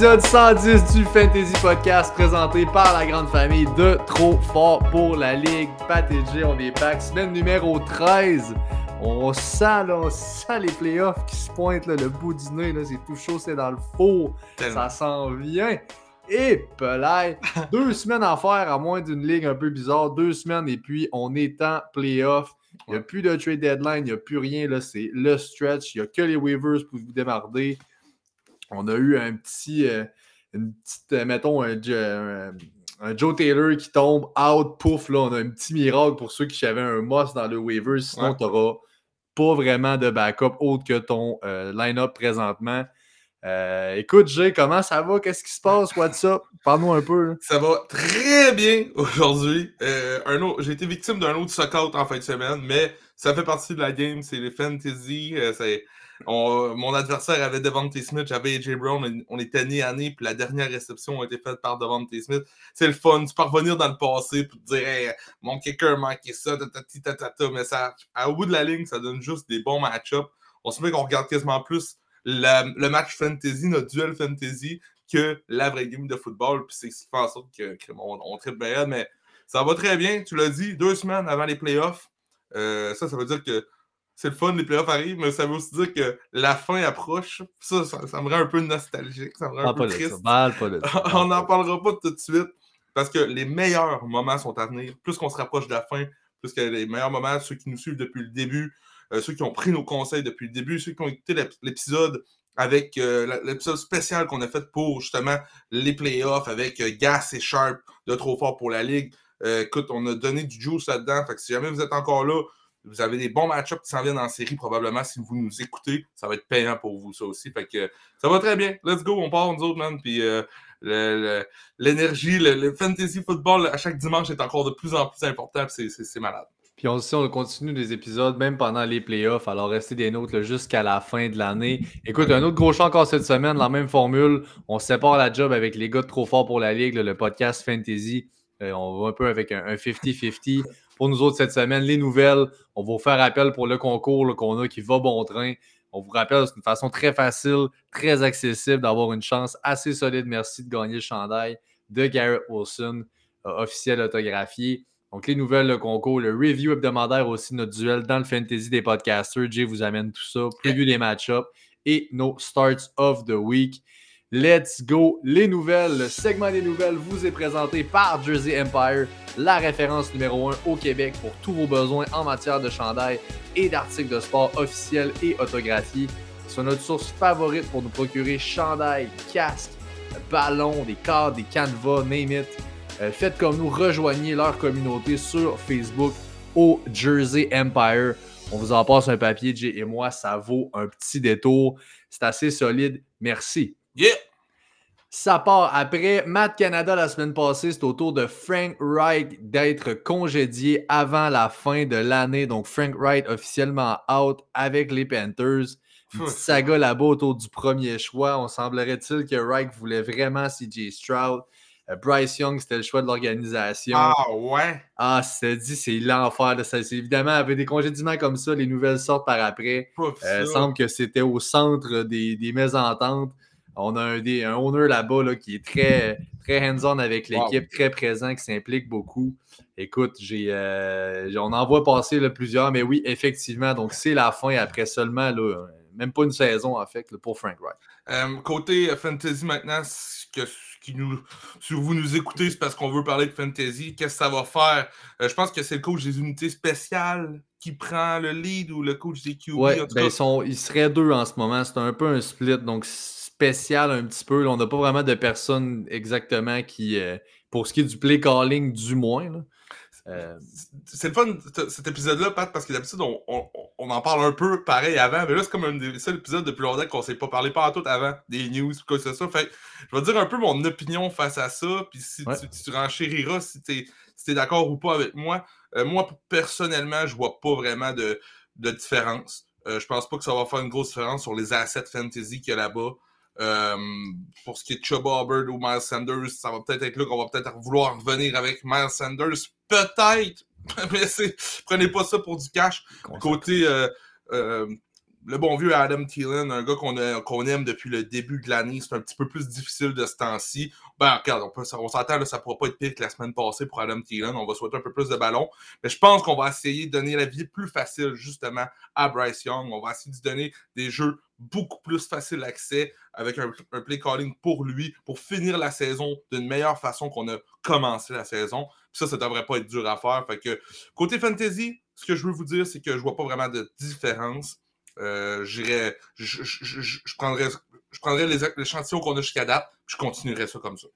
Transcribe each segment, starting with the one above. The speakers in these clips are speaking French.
Épisode 110 du Fantasy Podcast présenté par la grande famille de Trop Fort pour la Ligue. Pat et J, on est back. Semaine numéro 13. On sent, là, on sent les playoffs qui se pointent, là, le bout du nez, là, c'est tout chaud, c'est dans le four. Ça s'en vient. Et Pelay, deux semaines à faire à moins d'une ligue un peu bizarre. Deux semaines et puis on est en playoff. Il n'y a plus de trade deadline, il n'y a plus rien. Là, c'est le stretch. Il n'y a que les waivers pour vous démarrer. On a eu un petit, euh, une petite, euh, mettons, un, Joe Taylor qui tombe out, pouf, là, on a un petit miracle pour ceux qui avaient un Moss dans le waiver. Sinon, tu n'auras pas vraiment de backup autre que ton euh, line-up présentement. écoute, Jay, comment ça va? Qu'est-ce qui se passe? What's up? Parle-nous un peu. Ça va très bien aujourd'hui. J'ai été victime d'un autre suck-out en fin de semaine, mais ça fait partie de la game. C'est les fantasy. Mon adversaire avait Devante Smith, j'avais AJ Brown, on était nés à nez, puis la dernière réception a été faite par Devante Smith. C'est le fun, tu peux revenir dans le passé pour te dire mon kicker manquait ça, mais ça, au bout de la ligne, ça donne juste des bons match-ups. On se met qu'on regarde quasiment plus le match fantasy, notre duel fantasy, que la vraie game de football, puis c'est ce qui fait en sorte que, on, on bien, mais ça va très bien, tu l'as dit, deux semaines avant les playoffs. Euh, ça, ça veut dire que c'est le fun, les playoffs arrivent, mais ça veut aussi dire que la fin approche. Ça, ça, me rend un peu nostalgique, ça me rend un peu triste. On n'en parlera pas tout de suite parce que les meilleurs moments sont à venir. Plus qu'on se rapproche de la fin, plus que les meilleurs moments, ceux qui nous suivent depuis le début, euh, ceux qui ont pris nos conseils depuis le début, ceux qui ont écouté l'épisode avec euh, l'épisode spécial qu'on a fait pour justement les playoffs avec euh, Gas et Sharp de Trop Fort pour la Ligue. écoute, on a donné du juice là-dedans. Fait que si jamais vous êtes encore là, vous avez des bons match-ups qui s'en viennent en série, probablement, si vous nous écoutez. Ça va être payant pour vous, ça aussi. Fait que ça va très bien. Let's go, on part, nous autres, man. Puis euh, l'énergie, le, fantasy football, à chaque dimanche, est encore de plus en plus important. C'est malade. Puis on, on continue des épisodes, même pendant les playoffs. Alors, restez des nôtres jusqu'à la fin de l'année. Écoute, un autre gros champ encore cette semaine, la même formule. On sépare la job avec les gars de Trop Fort pour la Ligue, le podcast Fantasy. Euh, on va un peu avec un 50-50 pour nous autres cette semaine. Les nouvelles, on va vous faire appel pour le concours qu'on a qui va bon train. On vous rappelle, c'est une façon très facile, très accessible d'avoir une chance assez solide. Merci de gagner le chandail de Garrett Wilson, euh, officiel autographié. Donc, les nouvelles, le concours, le review hebdomadaire aussi, notre duel dans le fantasy des podcasters. Jay vous amène tout ça, prévu des match-ups et nos starts of the week. Let's go! Les nouvelles, le segment des nouvelles vous est présenté par Jersey Empire, la référence numéro 1 au Québec pour tous vos besoins en matière de chandail et d'articles de sport officiels et autographiés. C'est notre source favorite pour nous procurer chandail, casque, ballons, des cadres, des canevas, name it. Euh, faites comme nous, rejoignez leur communauté sur Facebook au Jersey Empire. On vous en passe un papier, Jay et moi, ça vaut un petit détour. C'est assez solide. Merci. Yeah! Ça part après. Matt Canada la semaine passée, c'est au tour de Frank Wright d'être congédié avant la fin de l'année. Donc Frank Wright officiellement out avec les Panthers. Une petite saga là-bas autour du premier choix. On semblerait-il que Wright voulait vraiment CJ Stroud. Euh, Bryce Young, c'était le choix de l'organisation. Ah ouais? Ah, c'est dit, c'est l'enfer. de Ça, évidemment, avec des congédiements comme ça, les nouvelles sortent par après. Il euh, semble que c'était au centre des, des mésententes. On a un, un owner là-bas qui est très, très hands-on avec l'équipe, très présent, qui s'implique beaucoup. Écoute, j'ai, euh, on en voit passer plusieurs, mais oui, effectivement, donc c'est la fin après seulement, là, même pas une saison en fait, pour Frank Wright. Euh, côté fantasy maintenant, que, qui nous, si vous nous écoutez, c'est parce qu'on veut parler de fantasy. Qu'est-ce que ça va faire? Euh, je pense que c'est le coach des unités spéciales qui prend le lead ou le coach des QB. Oui, ben, ils, sont, ils seraient deux en ce moment. C'est un peu un split. Donc, spécial un petit peu. on n'a pas vraiment de personne exactement qui, euh, pour ce qui est du play calling, du moins. Euh, c'est le fun, cet épisode-là, Pat, parce que d'habitude, on, on, en parle un peu pareil avant, mais là, c'est comme un des seuls épisodes depuis longtemps qu'on ne s'est pas parlé pas tout avant, des news, quoi que ce soit. Fait je vais dire un peu mon opinion face à ça, puis si tu, tu, renchériras, si tu es, d'accord ou pas avec moi. Euh, moi, personnellement, je vois pas vraiment de, de différence. Euh, je pense pas que ça va faire une grosse différence sur les assets fantasy qu'il y a là-bas. Euh, pour ce qui est de Chuba Hubbard ou Miles Sanders, ça va peut-être être là qu'on va peut-être vouloir revenir avec Miles Sanders. Peut-être! Mais prenez pas ça pour du cash. Côté euh, euh, le bon vieux Adam Thielen, un gars qu'on aime depuis le début de l'année, c'est un petit peu plus difficile de ce temps-ci. Ben, regarde, on, on s'entend, ça ne pourra pas être pire que la semaine passée pour Adam Thielen. On va souhaiter un peu plus de ballons. Mais je pense qu'on va essayer de donner la vie plus facile, justement, à Bryce Young. On va essayer de donner des jeux beaucoup plus faciles d'accès avec un, play calling pour lui, pour finir la saison d'une meilleure façon qu'on a commencé la saison. ça, ça devrait pas être dur à faire. Fait que, côté fantasy, ce que je veux vous dire, c'est que je vois pas vraiment de différence. Euh, je, je, prendrais, je prendrais les échantillons qu'on a jusqu'à date, je continuerai ça comme ça.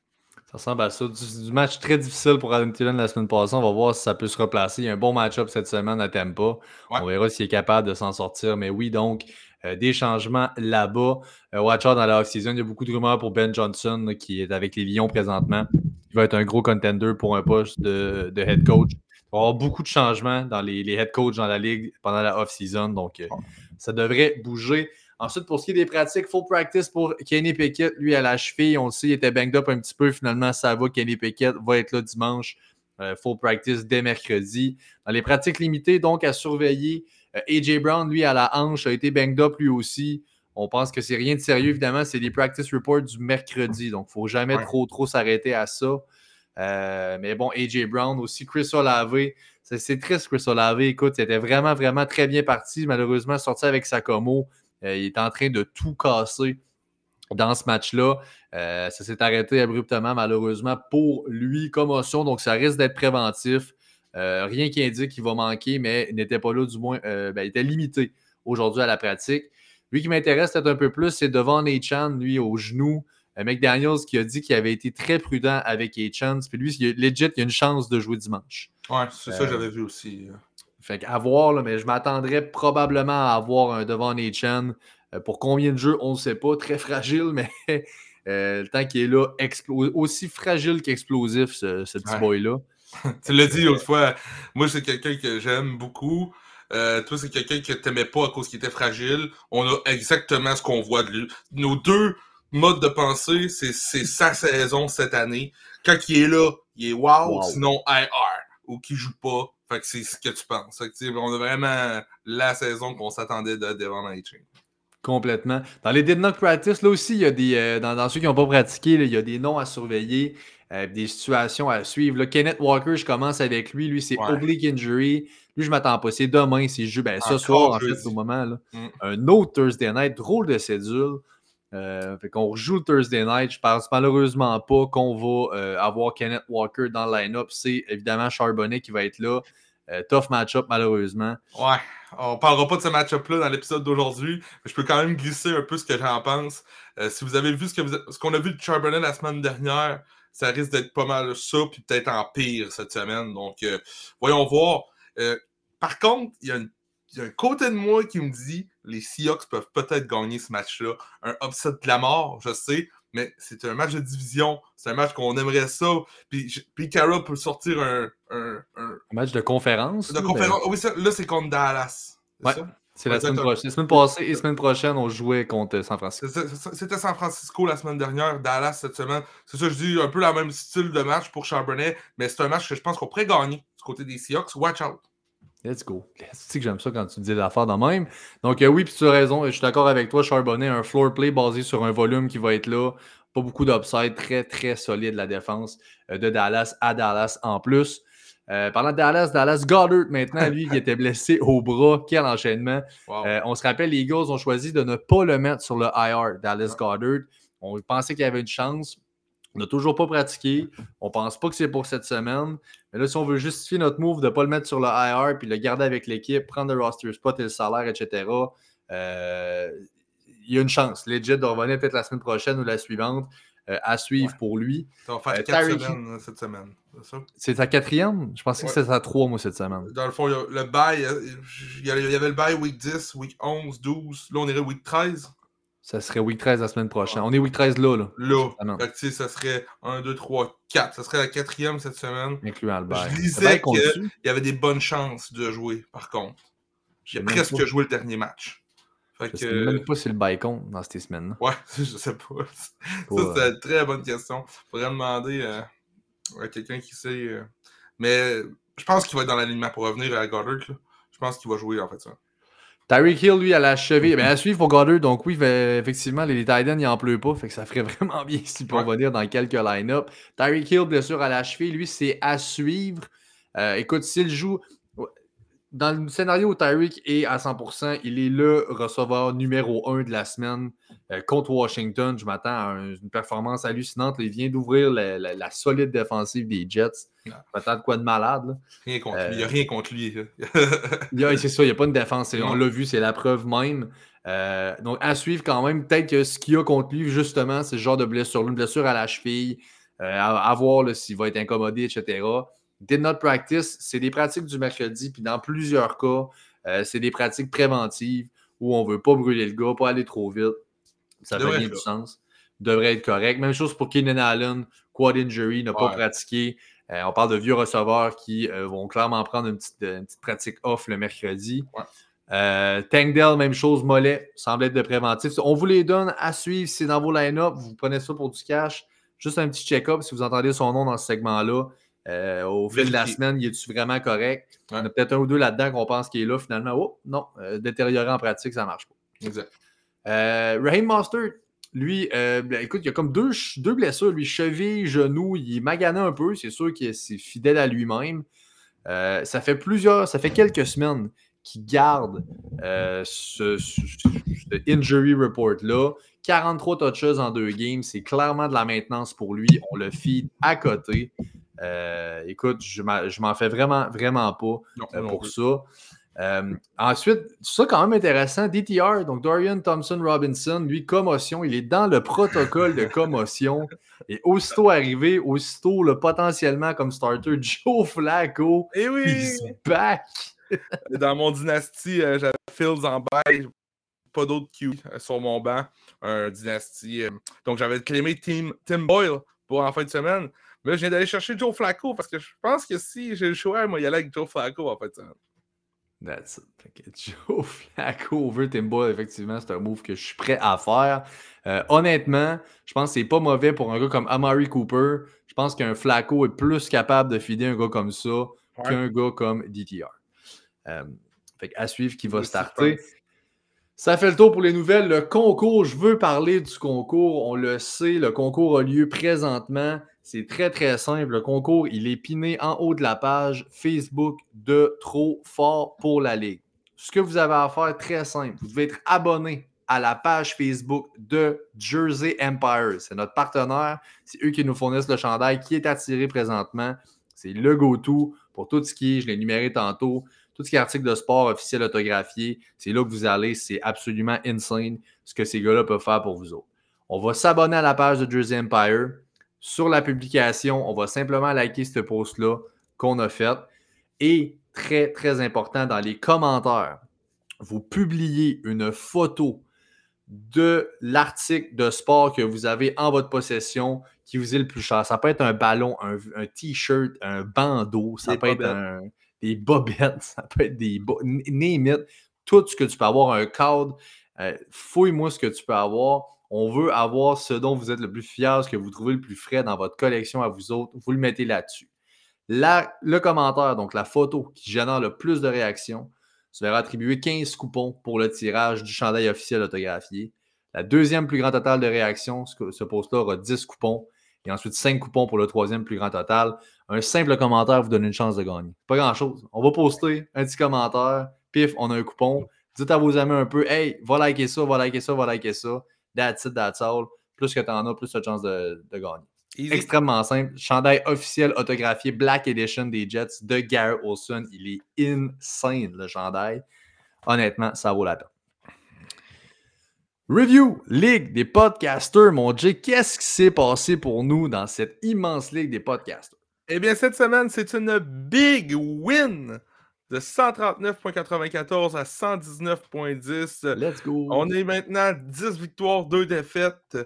Ça ressemble à ça. Du, match très difficile pour Adam Thielen la semaine passée. On va voir si ça peut se replacer. Il y a un bon match-up cette semaine à Tampa. On verra s'il est capable de s'en sortir. Mais oui, donc, euh, des changements là-bas. Euh, watch out dans la off-season. Il y a beaucoup de rumeurs pour Ben Johnson qui est avec les Lions présentement. Il va être un gros contender pour un poste de, head coach. Il va y avoir beaucoup de changements dans les, head coachs dans la ligue pendant la off-season. Donc, ça devrait bouger. Ensuite, pour ce qui est des pratiques, full practice pour Kenny Pickett, lui à la cheville, on le sait, il était banged up un petit peu. Finalement, ça va. Kenny Pickett va être là dimanche. Euh, full practice dès mercredi. Dans les pratiques limitées, donc à surveiller, euh, AJ Brown, lui, à la hanche, a été banged up lui aussi. On pense que c'est rien de sérieux, évidemment. C'est les practice reports du mercredi. Donc, il ne faut jamais trop, trop s'arrêter à ça. Euh, mais bon, AJ Brown aussi, Chris Olave, c'est triste, Chris Olave. Écoute, il était vraiment, vraiment très bien parti. Malheureusement, sorti avec Sakomo. Euh, il est en train de tout casser dans ce match-là. Euh, ça s'est arrêté abruptement, malheureusement, pour lui. Commotion, donc ça risque d'être préventif. Euh, rien qui indique qu'il va manquer, mais il n'était pas là, du moins, ben, il était limité aujourd'hui à la pratique. Lui qui m'intéresse peut-être un peu plus, c'est devant Chan, lui, au genou. McDaniels qui a dit qu'il avait été très prudent avec A-Chance. Puis lui, il legit, il a une chance de jouer dimanche. Ouais, c'est ça que j'avais vu aussi. Fait qu'à voir, là, mais je m'attendrais probablement à avoir un devant Chan. Euh, pour combien de jeux, on ne sait pas. Très fragile, mais euh, le temps qu'il est là, aussi fragile qu'explosif, ce, petit boy-là. tu l'as dit l'autre fois. Moi, c'est quelqu'un que j'aime beaucoup. Euh, toi, c'est quelqu'un que tu n'aimais pas à cause qu'il était fragile. On a exactement ce qu'on voit de lui. Nos deux modes de pensée, c'est sa saison cette année. Quand il est là, il est wow, sinon IR. Ou qu'il joue pas, fait que c'est ce que tu penses. on a vraiment la saison qu'on s'attendait de Devon Chain. Complètement. Dans les did not practice, là aussi, il y a des. Euh, dans, ceux qui n'ont pas pratiqué, il y a des noms à surveiller, euh, des situations à suivre. Là, Kenneth Walker, je commence avec lui. Lui, c'est oblique injury. Lui, je m'attends pas. C'est demain, c'est jeu. Ben, ce soir, en fait, au moment. Là. Mm. Un autre Thursday night, drôle de cédule. Euh, fait qu'on rejoue le Thursday night. Je pense malheureusement pas qu'on va euh, avoir Kenneth Walker dans le line-up. C'est évidemment Charbonnet qui va être là. Euh, tough match-up, malheureusement. Ouais, on parlera pas de ce match-up-là dans l'épisode d'aujourd'hui, mais je peux quand même glisser un peu ce que j'en pense. si vous avez vu ce qu'on a vu de Charbonnet la semaine dernière, ça risque d'être pas mal ça, puis peut-être en pire cette semaine. Donc, voyons voir. par contre, il y a y un côté de moi qui me dit les Seahawks peuvent peut-être gagner ce match-là. Un upset de la mort, je sais, mais c'est un match de division. C'est un match qu'on aimerait ça. Puis, puis Cara peut sortir un, un, un, match de conférence. De conférence. Oui, là, c'est contre Dallas. Ouais. C'est la semaine prochaine. La semaine passée et la semaine prochaine, on jouait contre San Francisco. C'était San Francisco la semaine dernière, Dallas cette semaine. C'est ça, je dis un peu la même style de match pour Charbonnet, mais c'est un match que je pense qu'on pourrait gagner du côté des Seahawks. Watch out. Let's go. C'est que j'aime ça quand tu dis l'affaire de même. Donc, euh, oui, puis tu as raison. Je suis d'accord avec toi, Charbonnet. Un floor play basé sur un volume qui va être là. Pas beaucoup d'upside. Très, très solide la défense euh, de Dallas à Dallas en plus. Euh, parlant de Dallas, Dallas Goddard maintenant, lui, qui était blessé au bras. Quel enchaînement. on se rappelle, les Eagles ont choisi de ne pas le mettre sur le IR, Dallas Goddard. On pensait qu'il y avait une chance. On n'a toujours pas pratiqué. On ne pense pas que c'est pour cette semaine. Mais là, si on veut justifier notre move de ne pas le mettre sur le IR puis le garder avec l'équipe, prendre le roster spot et le salaire, etc., euh, il y a une chance. Legit de revenir peut-être la semaine prochaine ou la suivante. Euh, à suivre pour lui. Ça va faire Euh, 4 Tyreek semaines euh, cette semaine. C'est ça? C'est sa quatrième? Je pensais que c'était sa trois, moi, cette semaine. Dans le fond, il y a le bail, il y avait le bail week 10, week 11, 12. Là, on irait week 13. Ça serait week 13 la semaine prochaine. On est week 13 là, là. Là. Ah. Fait que, tu sais, ça serait 1, 2, 3, 4. Ça serait la quatrième cette semaine. Incluant le bail. Je C'est lisais bien qu'on que- le suit. Il y avait des bonnes chances de jouer, par contre. J'ai presque joué le dernier match. Fait Je que. sais même pas si le compte dans ces semaines-là. Ouais, je sais pas. Ça, c'est une très bonne question. Faudrait demander euh, à quelqu'un qui sait. euh. Mais je pense qu'il va être dans l'alignement pour revenir à Goddard. là. Je pense qu'il va jouer en fait ça. Tyreek Hill, lui, à la cheville. Ben, à suivre pour Goddard. Donc, oui, fait- effectivement, les Titans, il en pleut pas. Fait que ça ferait vraiment bien s'il peut revenir dans quelques line-up. Tyreek Hill, blessure à la cheville, lui, c'est à suivre. Euh, écoute, s'il joue. Dans le scénario où Tyreek est à 100%, il est le receveur numéro 1 de la semaine euh, contre Washington. Je m'attends à un- une performance hallucinante. Il vient d'ouvrir la, la- la solide défensive des Jets. Je Ouais. m'attends de quoi de malade. là. Rien contre Euh, lui. Il n'y a rien contre lui. C'est ça, il n'y a pas une défense. On l'a vu, c'est la preuve même. Euh, donc, à suivre quand même, peut-être que ce qu'il y a contre lui, justement, c'est ce genre de blessure. Une blessure à la cheville, à, à voir s'il va être incommodé, etc. Did not practice, c'est des pratiques du mercredi, puis dans plusieurs cas, euh, c'est des pratiques préventives où on ne veut pas brûler le gars, pas aller trop vite. Ça fait Devrait bien du sens. Devrait être correct. Même chose pour Keenan Allen, quad injury, n'a pas pratiqué. Euh, on parle de vieux receveurs qui euh, vont clairement prendre une petite, une petite pratique off le mercredi. Ouais. Euh, même chose, mollet, semble être de préventif. On vous les donne à suivre, c'est dans vos line-up, vous prenez ça pour du cash. Juste un petit check-up si vous entendez son nom dans ce segment-là. Euh, au fil de la semaine, il est-tu vraiment correct? Ouais. En a peut-être un ou deux là-dedans qu'on pense qu'il est là, finalement. Oh, non, euh, détérioré en pratique, ça ne marche pas. exact. Euh, Raheem lui, euh, ben, écoute, il y a comme deux, deux blessures, lui, cheville, genou, il est magané un peu, c'est sûr qu'il est c'est fidèle à lui-même. Ça fait plusieurs, ça fait quelques semaines qu'il garde ce, ce- ce injury report-là. 43 touches en deux games, c'est clairement de la maintenance pour lui. On le feed à côté. Euh, écoute, je m'en fais vraiment, vraiment pas Non, euh, pour ça. Euh, ensuite, ça quand même intéressant, DTR, donc Dorian Thompson Robinson, lui, commotion, il est dans le protocole de commotion. Et aussitôt arrivé, aussitôt le potentiellement comme starter, Joe Flacco, Eh oui! he's back. Dans mon dynastie, j'avais Fields en bail, pas d'autres Q sur mon banc. Un dynastie. donc j'avais claimé Tim, Tim Boyle pour en fin de semaine. Mais là, je viens d'aller chercher Joe Flacco parce que je pense que si j'ai le choix, moi, il y aller avec Joe Flacco en. That's it. Fait que Joe Flacco over Timba, effectivement, c'est un move que je suis prêt à faire. Euh, honnêtement, je pense que c'est pas mauvais pour un gars comme Amari Cooper. Je pense qu'un Flacco est plus capable de fider un gars comme ça qu'un gars comme DTR. Euh, fait à suivre qui va starter. Ça fait le tour pour les nouvelles. Le concours, je veux parler du concours. On le sait, le concours a lieu présentement. C'est très, très simple. Le concours, il est piné en haut de la page Facebook de Trop Fort pour la Ligue. Ce que vous avez à faire, très simple. Vous devez être abonné à la page Facebook de Jersey Empire. C'est notre partenaire. C'est eux qui nous fournissent le chandail qui est attiré présentement. C'est le go-to pour tout ce qui est, je l'ai numéré tantôt, tout ce qui est article de sport officiel autographié. C'est là que vous allez. C'est absolument insane ce que ces gars-là peuvent faire pour vous autres. On va s'abonner à la page de Jersey Empire. Sur la publication, on va simplement liker ce post-là qu'on a fait. Et très, très important, dans les commentaires, vous publiez une photo de l'article de sport que vous avez en votre possession qui vous est le plus cher. Ça peut être un ballon, un, un t-shirt, un bandeau, ça Des peut être un- des bobettes, ça peut être des... Name it. Tout ce que tu peux avoir, un cadre. euh, Fouille-moi ce que tu peux avoir. On veut avoir ce dont vous êtes le plus fier, ce que vous trouvez le plus frais dans votre collection à vous autres. Vous le mettez là-dessus. Le commentaire, donc la photo qui génère le plus de réactions, se verra attribuer 15 coupons pour le tirage du chandail officiel autographié. La deuxième plus grand total de réactions, ce, ce post-là aura 10 coupons. Et ensuite 5 coupons pour le troisième plus grand total. Un simple commentaire vous donne une chance de gagner. Pas grand-chose. On va poster un petit commentaire. Pif, on a un coupon. Dites à vos amis un peu, hey, va liker ça, va liker ça, va liker ça. That's it, that's all. Plus que tu en as, plus tu as de chance de, de gagner. Easy. Extrêmement simple. Chandail officiel autographié Black Edition des Jets de Garrett Olson. Il est insane, le chandail. Honnêtement, ça vaut la peine. Review, Ligue des podcasters, mon Jay. Qu'est-ce qui s'est passé pour nous dans cette immense Ligue des podcasters? Eh bien, cette semaine, c'est une big win de 139,94 à 119,10. Let's go. On est maintenant 10 victoires, 2 défaites.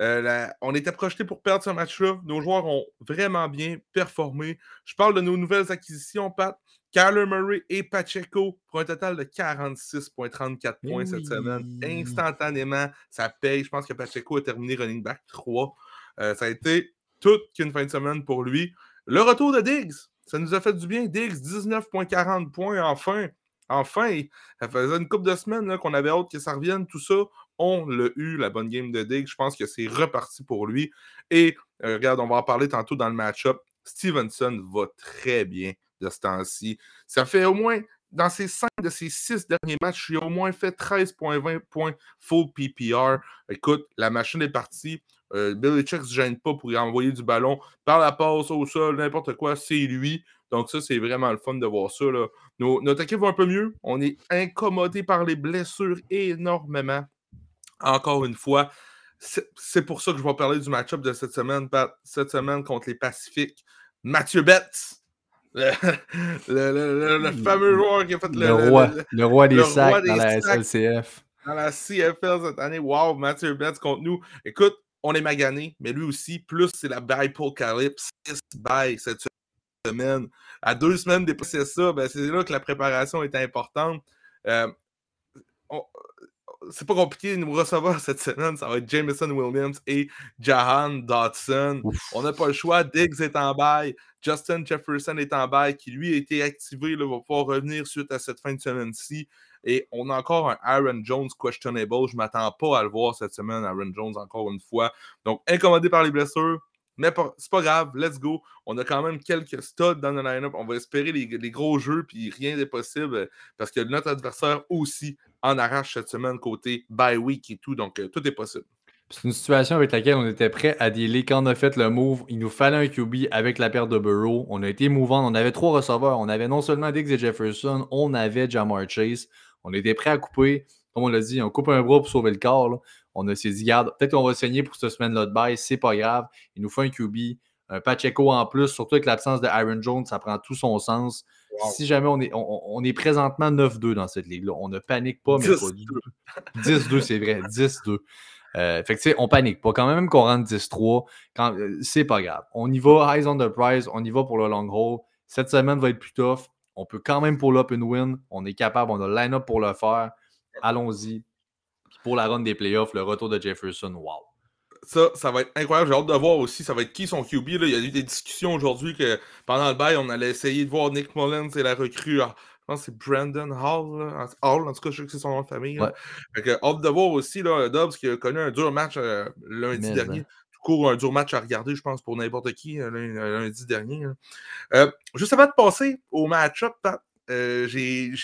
Euh, on était projeté pour perdre ce match-là. Nos joueurs ont vraiment bien performé. Je parle de nos nouvelles acquisitions, Pat. Kyler Murray et Pacheco pour un total de 46,34 Eh points cette semaine. Instantanément, ça paye. Je pense que Pacheco a terminé running back 3. Euh, ça a été toute qu'une fin de semaine pour lui. Le retour de Diggs, ça nous a fait du bien. Diggs, 19,40 points, enfin. Enfin, ça faisait une couple de semaines qu'on avait hâte que ça revienne, tout ça. On l'a eu, la bonne game de Diggs. Je pense que c'est reparti pour lui. Et euh, regarde, on va en parler tantôt dans le match-up. Stevenson va très bien de ce temps-ci. Ça fait au moins, dans ces cinq de ces six derniers matchs, il a au moins fait 13,20 points full PPR. Écoute, la machine est partie. Euh, Billy Check ne se gêne pas pour y envoyer du ballon par la passe au sol, n'importe quoi, c'est lui. Donc, ça, c'est vraiment le fun de voir ça. Là. notre équipe va un peu mieux. On est incommodé par les blessures énormément. Encore une fois, c'est pour ça que je vais parler du match-up de cette semaine, cette semaine contre les Pacifiques. Mathieu Betts, le, le, fameux joueur qui a fait le, roi, le roi des sacs dans la SLCF. Dans la CFL cette année. Wow, Mathieu Betts contre nous. Écoute, on est magané, mais lui aussi, plus c'est la Bipocalypse by cette semaine. À deux semaines dépasser ça, ben c'est là que la préparation est importante. Euh, c'est pas compliqué de nous recevoir cette semaine. Ça va être Jameson Williams et Jahan Dodson. On n'a pas le choix. Diggs est en bail. Justin Jefferson est en bail, qui lui a été activé, là, va pouvoir revenir suite à cette fin de semaine-ci. Et on a encore un Aaron Jones questionable. Je ne m'attends pas à le voir cette semaine, Aaron Jones, encore une fois. Donc, incommodé par les blessures. C'est pas grave, let's go. On a quand même quelques studs dans le line-up. On va espérer les, gros jeux, puis rien n'est possible parce que notre adversaire aussi en arrache cette semaine côté bye week et tout. Donc, euh, tout est possible. C'est une situation avec laquelle on était prêt à dealer quand on a fait le move. Il nous fallait un QB avec la perte de Burrow. On a été mouvant. On avait trois receveurs. On avait non seulement Diggs et Jefferson, on avait Jamar Chase. On était prêt à couper. Comme on l'a dit, on coupe un bras pour sauver le corps. On s'est dit, garde, peut-être qu'on va saigner pour cette semaine-là de bail. C'est pas grave. Il nous faut un QB. Un Pacheco en plus, surtout avec l'absence de Aaron Jones, ça prend tout son sens. Si jamais on est, on, est présentement 9-2 dans cette ligue-là, on ne panique pas, mais 10-2, c'est vrai, 10-2. Euh, fait que tu sais, on panique pas. Quand même qu'on rentre 10-3, euh, c'est pas grave. On y va, highs on the prize, on y va pour le long haul. Cette semaine va être plus tough. On peut quand même pull up and win. On est capable, on a le line-up pour le faire. Allons-y. Pour la run des playoffs, le retour de Jefferson, wow. Ça, ça va être incroyable. J'ai hâte de voir aussi, ça va être qui son QB. Là. Il y a eu des discussions aujourd'hui que pendant le bail, on allait essayer de voir Nick Mullins et la recrue. Ah, je pense que c'est Brandon Hall. Hall, en tout cas, je sais que c'est son nom de famille. Ouais. hâte de voir aussi là, Dobbs qui a connu un dur match euh, lundi dernier. Hein. Tout court, un dur match à regarder, je pense, pour n'importe qui euh, lundi dernier. Euh, juste avant de passer au match-up, je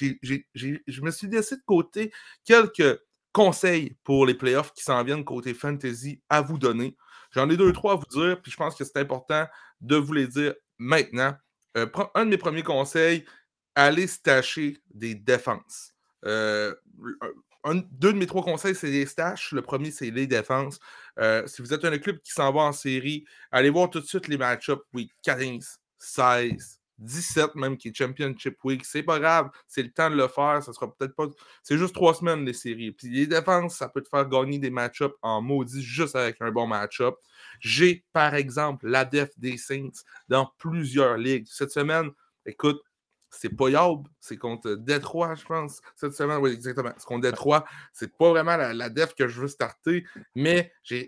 me suis laissé de côté quelques conseils pour les playoffs qui s'en viennent côté fantasy à vous donner. J'en ai deux, trois à vous dire, puis je pense que c'est important de vous les dire maintenant. Euh, un de mes premiers conseils, allez stacher des défenses. Euh, deux de mes trois conseils, c'est les stash. Le premier, c'est les défenses. Euh, si vous êtes un club qui s'en va en série, allez voir tout de suite les match-ups week 15, 16, 17 même qui est Championship Week. C'est pas grave, c'est le temps de le faire. Ça sera peut-être pas. C'est juste trois semaines les séries. Puis les défenses, ça peut te faire gagner des match-ups en maudit juste avec un bon match-up. J'ai par exemple la def des Saints dans plusieurs ligues. Cette semaine, écoute, c'est pas Yob, c'est contre Détroit, je pense, cette semaine. Oui, exactement. C'est contre Détroit. C'est pas vraiment la, def que je veux starter, mais je,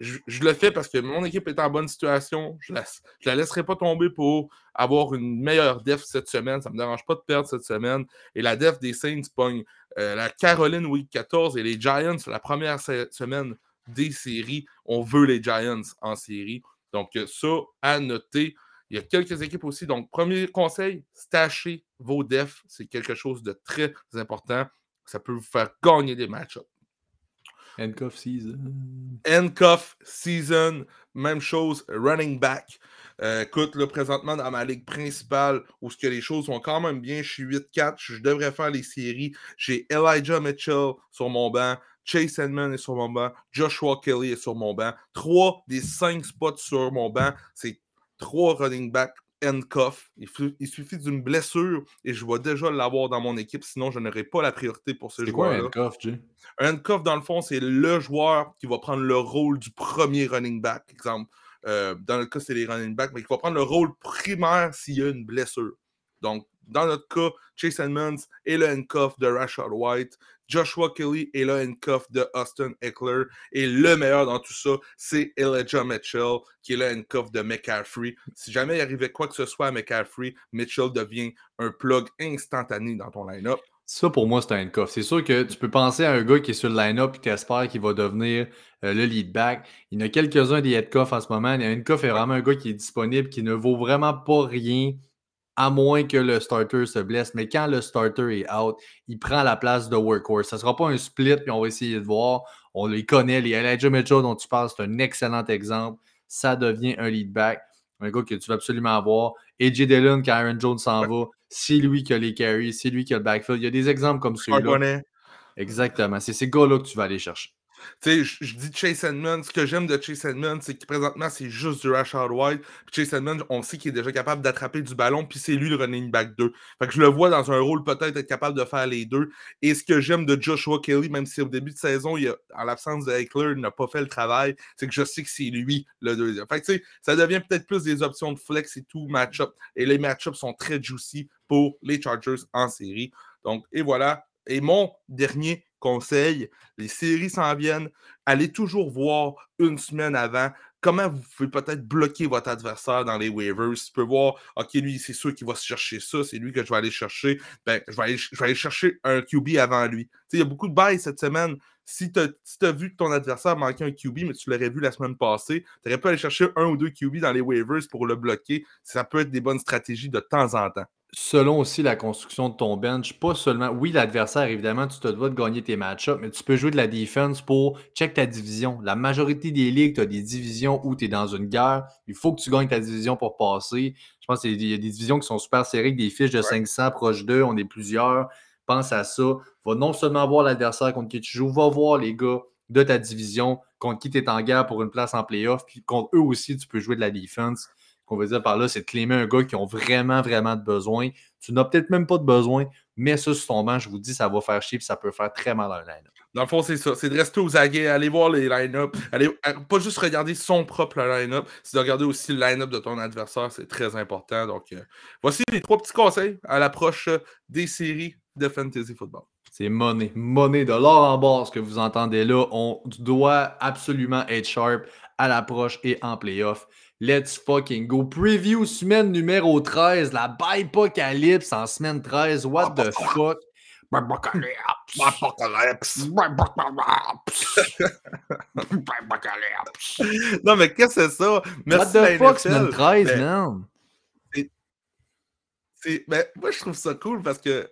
le fais parce que mon équipe est en bonne situation. Je, ne la laisserai pas tomber pour avoir une meilleure def cette semaine. Ça me dérange pas de perdre cette semaine. Et la def des Saints pogne euh, la Caroline Week 14 et les Giants la première semaine des séries. On veut les Giants en série. Donc, ça, à noter. Il y a quelques équipes aussi. Donc, premier conseil, stashez vos defs. C'est quelque chose de très important. Ça peut vous faire gagner des match-ups. Handcuff season. Handcuff season. Même chose, running back. Euh, écoute, là, présentement, dans ma ligue principale, où ce que les choses vont quand même bien, je suis 8-4, je devrais faire les séries. J'ai Elijah Mitchell sur mon banc. Chase Edmond est sur mon banc, Joshua Kelly est sur mon banc. Trois des cinq spots sur mon banc, c'est trois running backs handcuff. Il, il suffit d'une blessure et je vais déjà l'avoir dans mon équipe, sinon je n'aurai pas la priorité pour ce joueur-là. C'est quoi un handcuff, Jay? Un handcuff, dans le fond, c'est le joueur qui va prendre le rôle du premier running back, exemple. Euh, dans le cas, c'est les running backs, mais qui va prendre le rôle primaire s'il y a une blessure. Donc, dans notre cas, Chase Edmonds est le handcuff de Rashad White. Joshua Kelly est le handcuff de Austin Eckler. Et le meilleur dans tout ça, c'est Elijah Mitchell, qui est le handcuff de McCaffrey. Si jamais il arrivait quoi que ce soit à McCaffrey, Mitchell devient un plug instantané dans ton line-up. Ça, pour moi, c'est un handcuff. C'est sûr que tu peux penser à un gars qui est sur le line-up et tu espères qu'il va devenir euh, le lead back. Il y en a quelques-uns des handcuffs en ce moment. Il y a un handcuff est vraiment un gars qui est disponible, qui ne vaut vraiment pas rien à moins que le starter se blesse. Mais quand le starter est out, il prend la place de workhorse. Ça ne sera pas un split, puis on va essayer de voir. On les connaît. Les Elijah Mitchell dont tu parles, c'est un excellent exemple. Ça devient un lead back. Un gars que tu veux absolument avoir. AJ Dillon, quand Aaron Jones s'en va, c'est lui qui a les carries, c'est lui qui a le backfield. Il y a des exemples comme celui-là. Exactement. C'est ces gars-là que tu vas aller chercher. Je dis Chase Edmonds. Ce que j'aime de Chase Edmonds, c'est que présentement, c'est juste du Rashad White. Puis Chase Edmonds, on sait qu'il est déjà capable d'attraper du ballon, puis c'est lui le running back 2. Fait que je le vois dans un rôle peut-être être capable de faire les deux. Et ce que j'aime de Joshua Kelly, même si au début de saison, il a, en l'absence de Eckler, il n'a pas fait le travail, c'est que je sais que c'est lui le deuxième. Fait que ça devient peut-être plus des options de flex et tout, match-up. Et les match-ups sont très juicy pour les Chargers en série. Donc, et voilà. Et mon dernier conseil, les séries s'en viennent. Allez toujours voir une semaine avant comment vous pouvez peut-être bloquer votre adversaire dans les waivers. Tu peux voir, OK, lui, c'est sûr qu'il va chercher ça, c'est lui que je vais aller chercher. Ben, je vais aller chercher un QB avant lui. Il y a beaucoup de bails cette semaine. Si tu as, vu que ton adversaire manquait un QB, mais tu l'aurais vu la semaine passée, tu aurais pu aller chercher un ou deux QB dans les waivers pour le bloquer. Ça peut être des bonnes stratégies de temps en temps selon aussi la construction de ton bench, pas seulement, oui, l'adversaire, évidemment, tu te dois de gagner tes match-ups, mais tu peux jouer de la defense pour check ta division. La majorité des ligues, tu as des divisions où tu es dans une guerre. Il faut que tu gagnes ta division pour passer. Je pense qu'il y a des divisions qui sont super serrées avec des fiches de 500 proches d'eux. On est plusieurs. Pense à ça. Va non seulement voir l'adversaire contre qui tu joues, va voir les gars de ta division contre qui tu es en guerre pour une place en playoff. Puis contre eux aussi, tu peux jouer de la defense qu'on veut dire par là, c'est de claimer un gars qui ont vraiment, vraiment de besoin. Tu n'as peut-être même pas de besoin, mais ça sur ton banc, je vous dis, ça va faire chier et ça peut faire très mal à un line-up. Dans le fond, c'est ça. C'est de rester aux aguets, aller voir les line-up. Euh, pas juste regarder son propre line-up, c'est de regarder aussi le line-up de ton adversaire. C'est très important. Donc, euh, voici les trois petits conseils à l'approche des séries de Fantasy Football. C'est monnaie. Monnaie de l'or en base que vous entendez là. On doit absolument être sharp à l'approche et en playoff. Let's fucking go. Preview semaine numéro 13, la Bipocalypse en semaine 13. What the fuck? non, mais qu'est-ce que c'est ça? Merci What the fuck, semaine 13, man? Ben, moi, je trouve ça cool parce que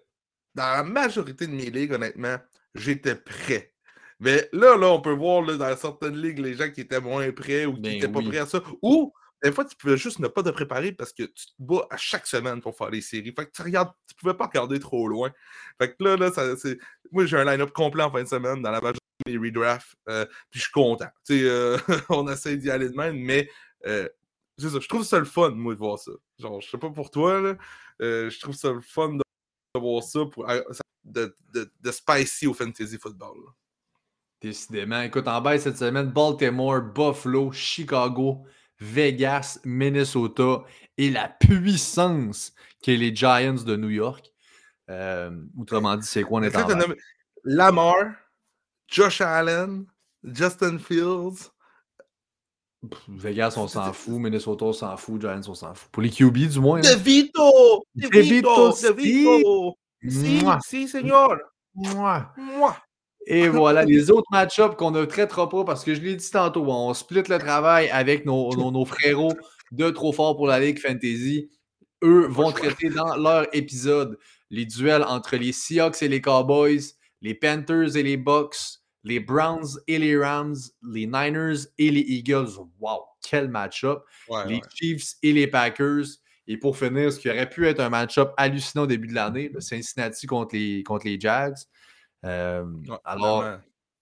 dans la majorité de mes ligues, honnêtement, j'étais prêt. Mais là, là, on peut voir là, dans certaines ligues les gens qui étaient moins prêts ou qui n'étaient ben pas prêts à ça. Ou des fois, tu pouvais juste ne pas te préparer parce que tu te bats à chaque semaine pour faire les séries. Fait que tu regardes, tu pouvais pas regarder trop loin. Fait que là, là ça, c'est... moi, j'ai un line-up complet en fin de semaine dans la majorité des redrafts. Euh, puis je suis content. Euh, on essaie d'y aller de même, mais euh, je trouve ça le fun, moi, de voir ça. Genre, je sais pas pour toi, là, je trouve ça le fun de voir ça, pour, de, de, de, spicy au fantasy football. Décidément. Écoute, en bas cette semaine, Baltimore, Buffalo, Chicago, Vegas, Minnesota et la puissance qu'est les Giants de New York. Euh, autrement dit, c'est quoi on est en Lamar, Josh Allen, Justin Fields. Vegas, on s'en fout. Minnesota, on s'en fout. Giants, on s'en fout. Pour les QB, du moins. De Vito! De Vito! De Vito! Si, si, señor! Moi! Moi! Et voilà, les autres match-ups qu'on ne traitera pas parce que je l'ai dit tantôt, on split le travail avec nos, nos, frérots de Trop Fort pour la Ligue Fantasy. Eux vont traiter dans leur épisode les duels entre les Seahawks et les Cowboys, les Panthers et les Bucks, les Browns et les Rams, les Niners et les Eagles. Wow, quel match-up! les Chiefs et les Packers. Et pour finir, ce qui aurait pu être un match-up hallucinant au début de l'année, le Cincinnati contre les, contre les Jags. Euh, alors,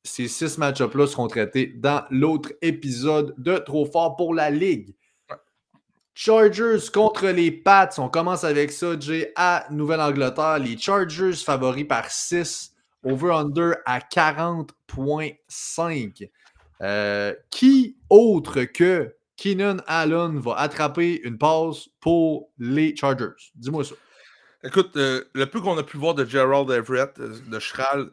ces six match-ups-là seront traités dans l'autre épisode de Trop fort pour la Ligue. Chargers contre les Pats. On commence avec ça, Jay, à Nouvelle-Angleterre. Les Chargers favoris par 6. Over-under à 40.5. Euh, qui autre que Keenan Allen va attraper une passe pour les Chargers? Dis-moi ça. Écoute, euh, le peu qu'on a pu voir de Gerald Everett, euh, de Schral,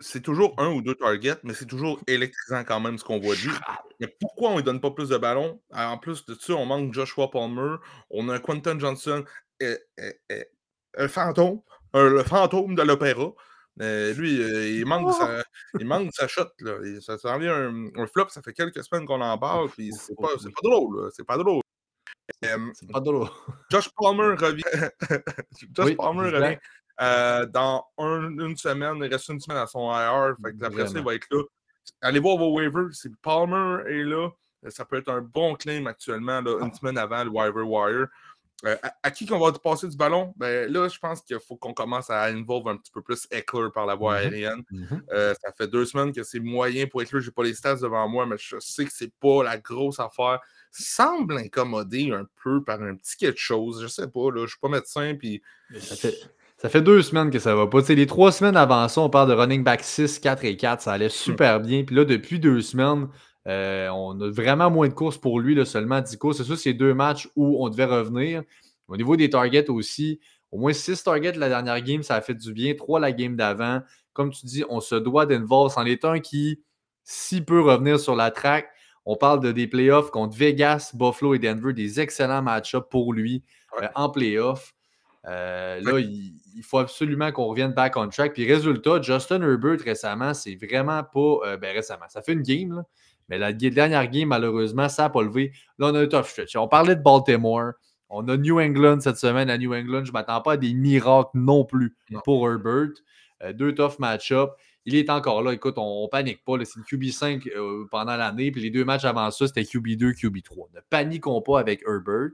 c'est toujours un ou deux targets, mais c'est toujours électrisant quand même ce qu'on voit dire. Mais pourquoi on ne donne pas plus de ballons? En plus de ça, on manque Joshua Palmer, on a un Quentin Johnson, un fantôme, le fantôme de l'opéra. Lui, il, manque sa, il manque sa shot. Là. Ça s'en vient un, flop, ça fait quelques semaines qu'on en parle, puis c'est pas, pas drôle. C'est pas drôle. c'est pas drôle. Josh Palmer revient. Josh Palmer revient euh, dans une semaine, il reste une semaine à son IR. Fait que après ça, il va être là. Allez voir vos waivers. Si Palmer est là, ça peut être un bon claim actuellement, là, une semaine avant le waiver wire. Euh, à, qui qu'on va passer du ballon? Ben, là, je pense qu'il faut qu'on commence à involve un petit peu plus Eckler par la voie mm-hmm. aérienne. Mm-hmm. Euh, ça fait deux semaines que c'est moyen pour Eckler. Je n'ai pas les stats devant moi, mais je sais que c'est pas la grosse affaire. Semble incommodé un peu par un petit quelque chose. Je sais pas, là, je suis pas médecin. Puis... Ça fait, ça fait deux semaines que ça va pas. les trois semaines avant ça, on parle de running back 6, 4 et 4. Ça allait hmm. super bien. Puis là, depuis deux semaines, euh, on a vraiment moins de courses pour lui, là, seulement 10 courses. C'est sûr, c'est deux matchs où on devait revenir. Au niveau des targets aussi, au moins 6 targets la dernière game, ça a fait du bien. 3 la game d'avant. Comme tu dis, on se doit d'involve. C'en est un qui, s'il peut revenir sur la track, on parle de des playoffs contre Vegas, Buffalo et Denver, des excellents match-ups pour lui euh, en playoffs. Euh, là, il, faut absolument qu'on revienne back on track. Puis résultat, Justin Herbert récemment, c'est vraiment pas. Euh, ben récemment, ça fait une game, mais la dernière game, malheureusement, ça n'a pas levé. Là, on a un tough stretch. On parlait de Baltimore. On a New England cette semaine à New England. Je ne m'attends pas à des miracles non plus pour Herbert. Euh, deux tough match-up. Il est encore là. Écoute, on, ne panique pas. C'est une QB5 pendant l'année. Puis les deux matchs avant ça, c'était QB2, QB3. Ne paniquons pas avec Herbert.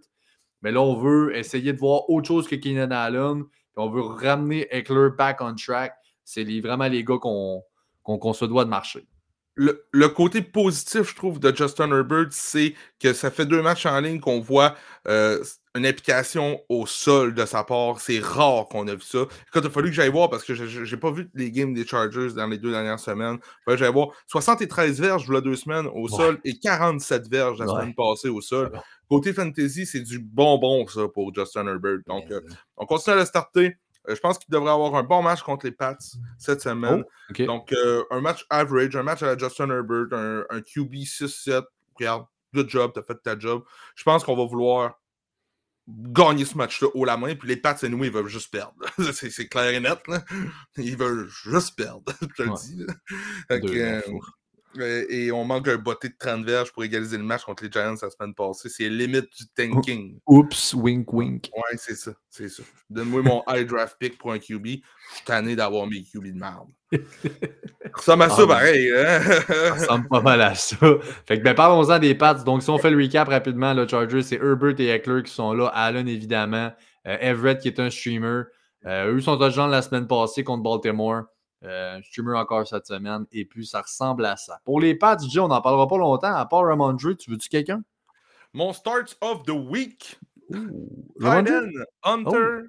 Mais là, on veut essayer de voir autre chose que Keenan Allen. on veut ramener Eckler back on track. C'est vraiment les gars qu'on se doit de marcher. Le, côté positif, je trouve, de Justin Herbert, c'est que ça fait deux matchs en ligne qu'on voit euh, une application au sol de sa part. C'est rare qu'on a vu ça. Quand il a fallu que j'aille voir, parce que je n'ai pas vu les games des Chargers dans les deux dernières semaines. J'allais voir 73 verges a deux semaines au sol et 47 verges la semaine passée au sol. Côté fantasy, c'est du bonbon, ça, pour Justin Herbert. Donc, euh, on continue à le starter. Euh, je pense qu'il devrait avoir un bon match contre les Pats cette semaine. Oh, Donc, euh, un match average, un match à la Justin Herbert, un, QB 6-7. Regarde, good job, t'as fait ta job. Je pense qu'on va vouloir gagner ce match-là haut la main. Puis les Pats, et nous, ils veulent juste perdre. c'est clair et net. Ils veulent juste perdre, je te le dis. Euh, et on manque un botté de 30 verges pour égaliser le match contre les Giants la semaine passée. C'est limite du tanking. Oups, wink, wink. Ouais, c'est ça. C'est ça. Donne-moi mon high draft pick pour un QB. Je suis tanné d'avoir mes QB de merde. ça ressemble à ça, ah, pareil. Hein? ça ressemble pas mal à ça. Fait que, ben, parlons-en des Pats. Donc, si on fait le recap rapidement, le Chargers, c'est Herbert et Eckler qui sont là. Allen, évidemment. Euh, Everett, qui est un streamer. Euh, eux sont touchdown la semaine passée contre Baltimore. Euh, streamer encore cette semaine. Et puis, ça ressemble à ça. Pour les Pats, on n'en parlera pas longtemps. À part Ramondre, tu veux-tu quelqu'un? Mon start of the week. Hunter oh,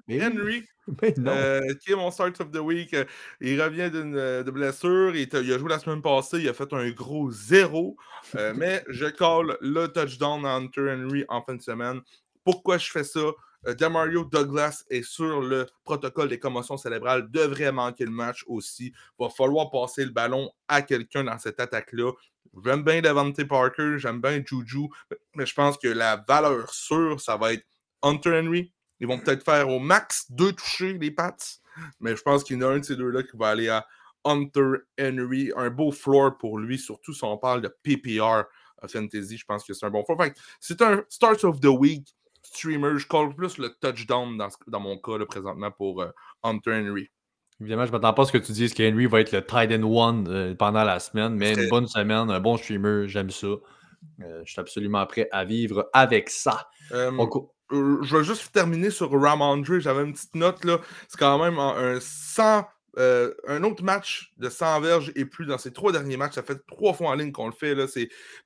Henry, euh, qui est mon start of the week? Il revient d'une euh, de blessure. Il, il, a joué la semaine passée. Il a fait un gros zéro. mais je colle le touchdown à Hunter Henry en fin de semaine. Pourquoi je fais ça? Euh, Demario Douglas est sur le protocole des commotions cérébrales, devrait manquer le match aussi. Va falloir passer le ballon à quelqu'un dans cette attaque-là. J'aime bien Devante Parker, j'aime bien Juju, mais je pense que la valeur sûre, ça va être Hunter Henry. Ils vont peut-être faire au max deux touchés, les Pats, mais je pense qu'il y en a un de ces deux-là qui va aller à Hunter Henry. Un beau floor pour lui, surtout si on parle de PPR Fantasy. Je pense que c'est un bon floor. C'est un Start of the Week streamer. Je colle plus le touchdown dans, dans mon cas là, présentement pour euh, Hunter Henry. Évidemment, je ne m'attends pas à ce que tu dises qu'Henry va être le tight end one euh, pendant la semaine, mais une bonne semaine, un bon streamer, j'aime ça. Euh, je suis absolument prêt à vivre avec ça. je vais juste terminer sur Ramondre. J'avais une petite note là. C'est quand même un 100 euh, un autre match de 100 verges et plus dans ces trois derniers matchs. Ça fait trois fois en ligne qu'on le fait. Là,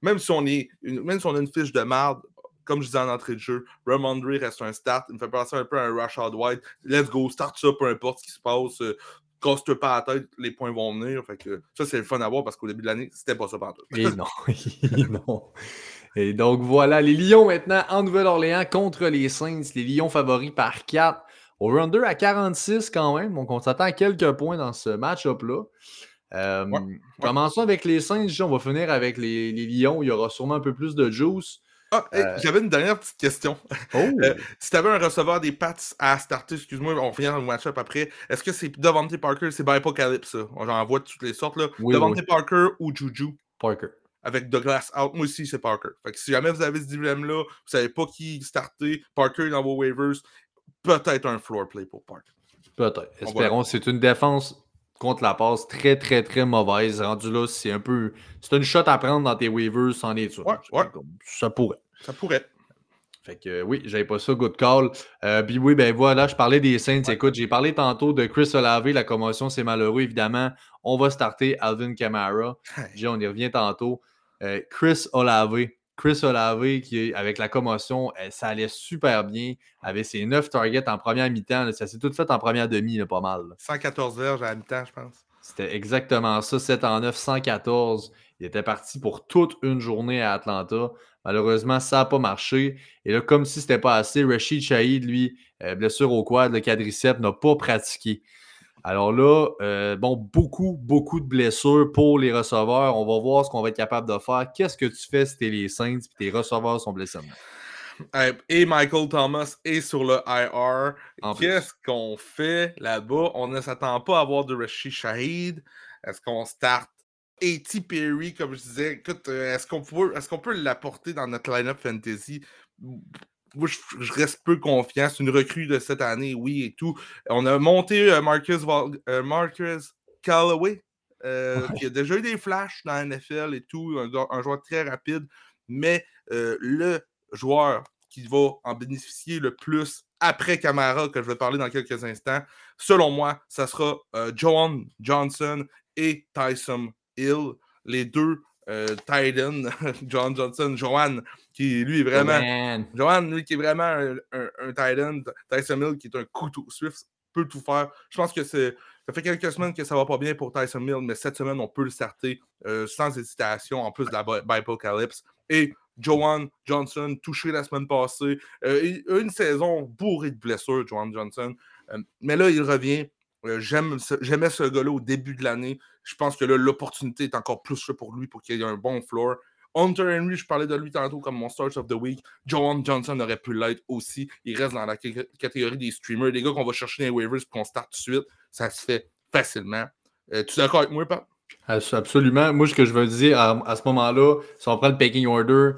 même, si on est même si on a une fiche de marde, comme je disais en entrée de jeu, Ramondre reste un start. Il me fait penser un peu à un Rashad White. Let's go, start ça, peu importe ce qui se passe. Euh, casse-toi pas la tête, les points vont venir. Fait que ça, c'est le fun à voir parce qu'au début de l'année, c'était pas ça partout. Et non, non. Et donc voilà, les Lions maintenant en Nouvelle-Orléans contre les Saints. Les Lions favoris par 4. Au round à 46 quand même. Donc on s'attend à quelques points dans ce match-up-là. Euh, commençons avec les Saints. On va finir avec les, les Lions. Il y aura sûrement un peu plus de juice. Ah, euh, j'avais une dernière petite question. Oh. Euh, si tu avais un receveur des Pats à starter, excuse-moi, on revient au match-up après. Est-ce que c'est Devante Parker, c'est Bipocalypse, ça? J'en vois de toutes les sortes. Là. Devante Parker ou Juju? Parker. Avec Douglas out. Moi aussi, c'est Parker. Fait que si jamais vous avez ce dilemme-là, vous ne savez pas qui starter, Parker dans vos waivers, peut-être un floor play pour Parker. Peut-être. Espérons. C'est une défense contre la passe très, très, très mauvaise. Rendu là, c'est un peu. C'est une shot à prendre dans tes waivers sans les Ouais, ouais. Ça pourrait. Ça pourrait. Fait que oui, j'avais pas ça, good call. Euh, puis oui, ben voilà, je parlais des Saints. Écoute, j'ai parlé tantôt de Chris Olave, la commotion, c'est malheureux, évidemment. On va starter Alvin Kamara. on y revient tantôt. Euh, Chris Olave, Chris Olave, qui, avec la commotion, euh, ça allait super bien. Avec ses 9 targets en première mi-temps. Ça s'est tout fait en première demi, pas mal. 114 verges à la mi-temps, je pense. C'était exactement ça. 7 en 9, 114. Il était parti pour toute une journée à Atlanta. Malheureusement, ça n'a pas marché. Et là, comme si ce n'était pas assez, Rashid Shahid, lui, euh, blessure au quad, le quadriceps, n'a pas pratiqué. Alors là, euh, bon, beaucoup, beaucoup de blessures pour les receveurs. On va voir ce qu'on va être capable de faire. Qu'est-ce que tu fais si tu es les Saints et tes receveurs sont blessés? Et Michael Thomas est sur le IR. Qu'est-ce qu'on fait là-bas? On ne s'attend pas à avoir de Rashid Shahid. Est-ce qu'on start A.T. Perry, comme je disais? Écoute, euh, est-ce qu'on peut, est peut l'apporter dans notre line-up fantasy? Moi, je, reste peu confiant. C'est une recrue de cette année, oui, et tout. On a monté euh, Marcus, euh, Marcus Callaway, euh, qui a déjà eu des flashs dans la NFL et tout, un, joueur très rapide. Mais le joueur qui va en bénéficier le plus après Camara, que je vais parler dans quelques instants, selon moi, ça sera Joan Johnson et Tyson Hill. Les deux euh, Titan, John Johnson, Johan, qui lui est vraiment. Johan, lui, qui est vraiment un, un, Titan. Tyson Mill, qui est un couteau Swift, peut tout faire. Je pense que c'est. Ça fait quelques semaines que ça va pas bien pour Tyson Mill, mais cette semaine, on peut le starter euh, sans hésitation, en plus de la Bipocalypse. Et Johan Johnson, touché la semaine passée. Euh, une saison bourrée de blessures, Johan Johnson. Euh, mais là, il revient. J'aimais ce gars-là au début de l'année. Je pense que là, l'opportunité est encore plus là pour lui pour qu'il ait un bon floor. Hunter Henry, je parlais de lui tantôt comme mon Start of the Week. Joan Johnson aurait pu l'être aussi. Il reste dans la catégorie des streamers, des gars qu'on va chercher dans les waivers pour qu'on start tout de suite. Ça se fait facilement. Euh, tu es d'accord avec moi, Pat? Absolument. Moi, ce que je veux dire à, ce moment-là, si on prend le packing order,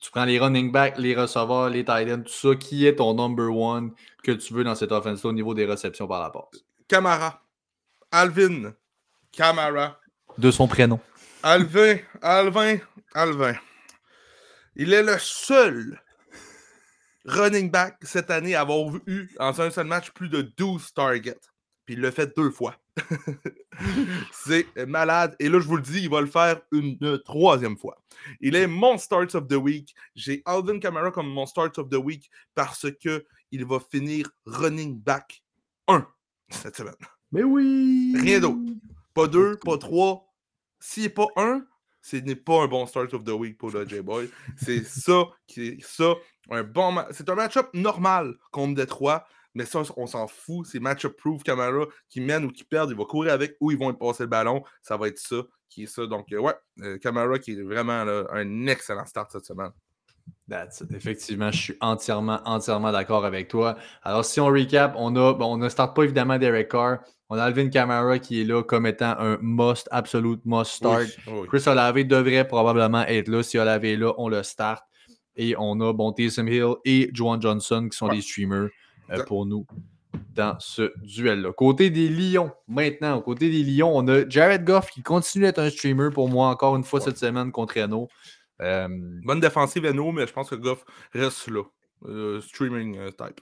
tu prends les running backs, les receveurs, les tight ends, tout ça, qui est ton number one que tu veux dans cette offense au niveau des réceptions par la passe? Camara. Alvin. Camara. De son prénom. Alvin, Alvin, Alvin. Il est le seul running back cette année à avoir eu, en un seul match, plus de 12 targets. Puis il l'a fait deux fois. c'est malade. Et là, je vous le dis, il va le faire une, troisième fois. Il est mon start of the week. J'ai Alvin Kamara comme mon start of the week parce que il va finir running back 1 cette semaine. Mais oui! Rien d'autre. Pas deux, pas trois. S'il n'est pas un, ce n'est pas un bon start of the week pour le J-Boy. C'est ça qui est ça. Un bon C'est un match-up normal contre Détroit, mais ça, on s'en fout. C'est match-up proof Camara qui mène ou qui perd. Il va courir avec ou ils vont passer le ballon. Ça va être ça qui est ça. Donc, euh, ouais, euh, Camara qui est vraiment un excellent start cette semaine. Effectivement, je suis entièrement, entièrement d'accord avec toi. Alors, si on recap, on a, on ne start pas évidemment Derek Carr. On a Alvin Kamara qui est là comme étant un must, absolute must start. Chris Olave devrait probablement être là. Si Olave est là, on le start. Et on a bon, Taysom Hill et Joan Johnson qui sont des streamers euh, pour nous dans ce duel-là. Côté des Lions, maintenant, côté des Lions, on a Jared Goff qui continue d'être un streamer pour moi encore une fois cette semaine contre Renault. Bonne défensive, Eno, mais je pense que Goff reste là. Euh, streaming euh, type.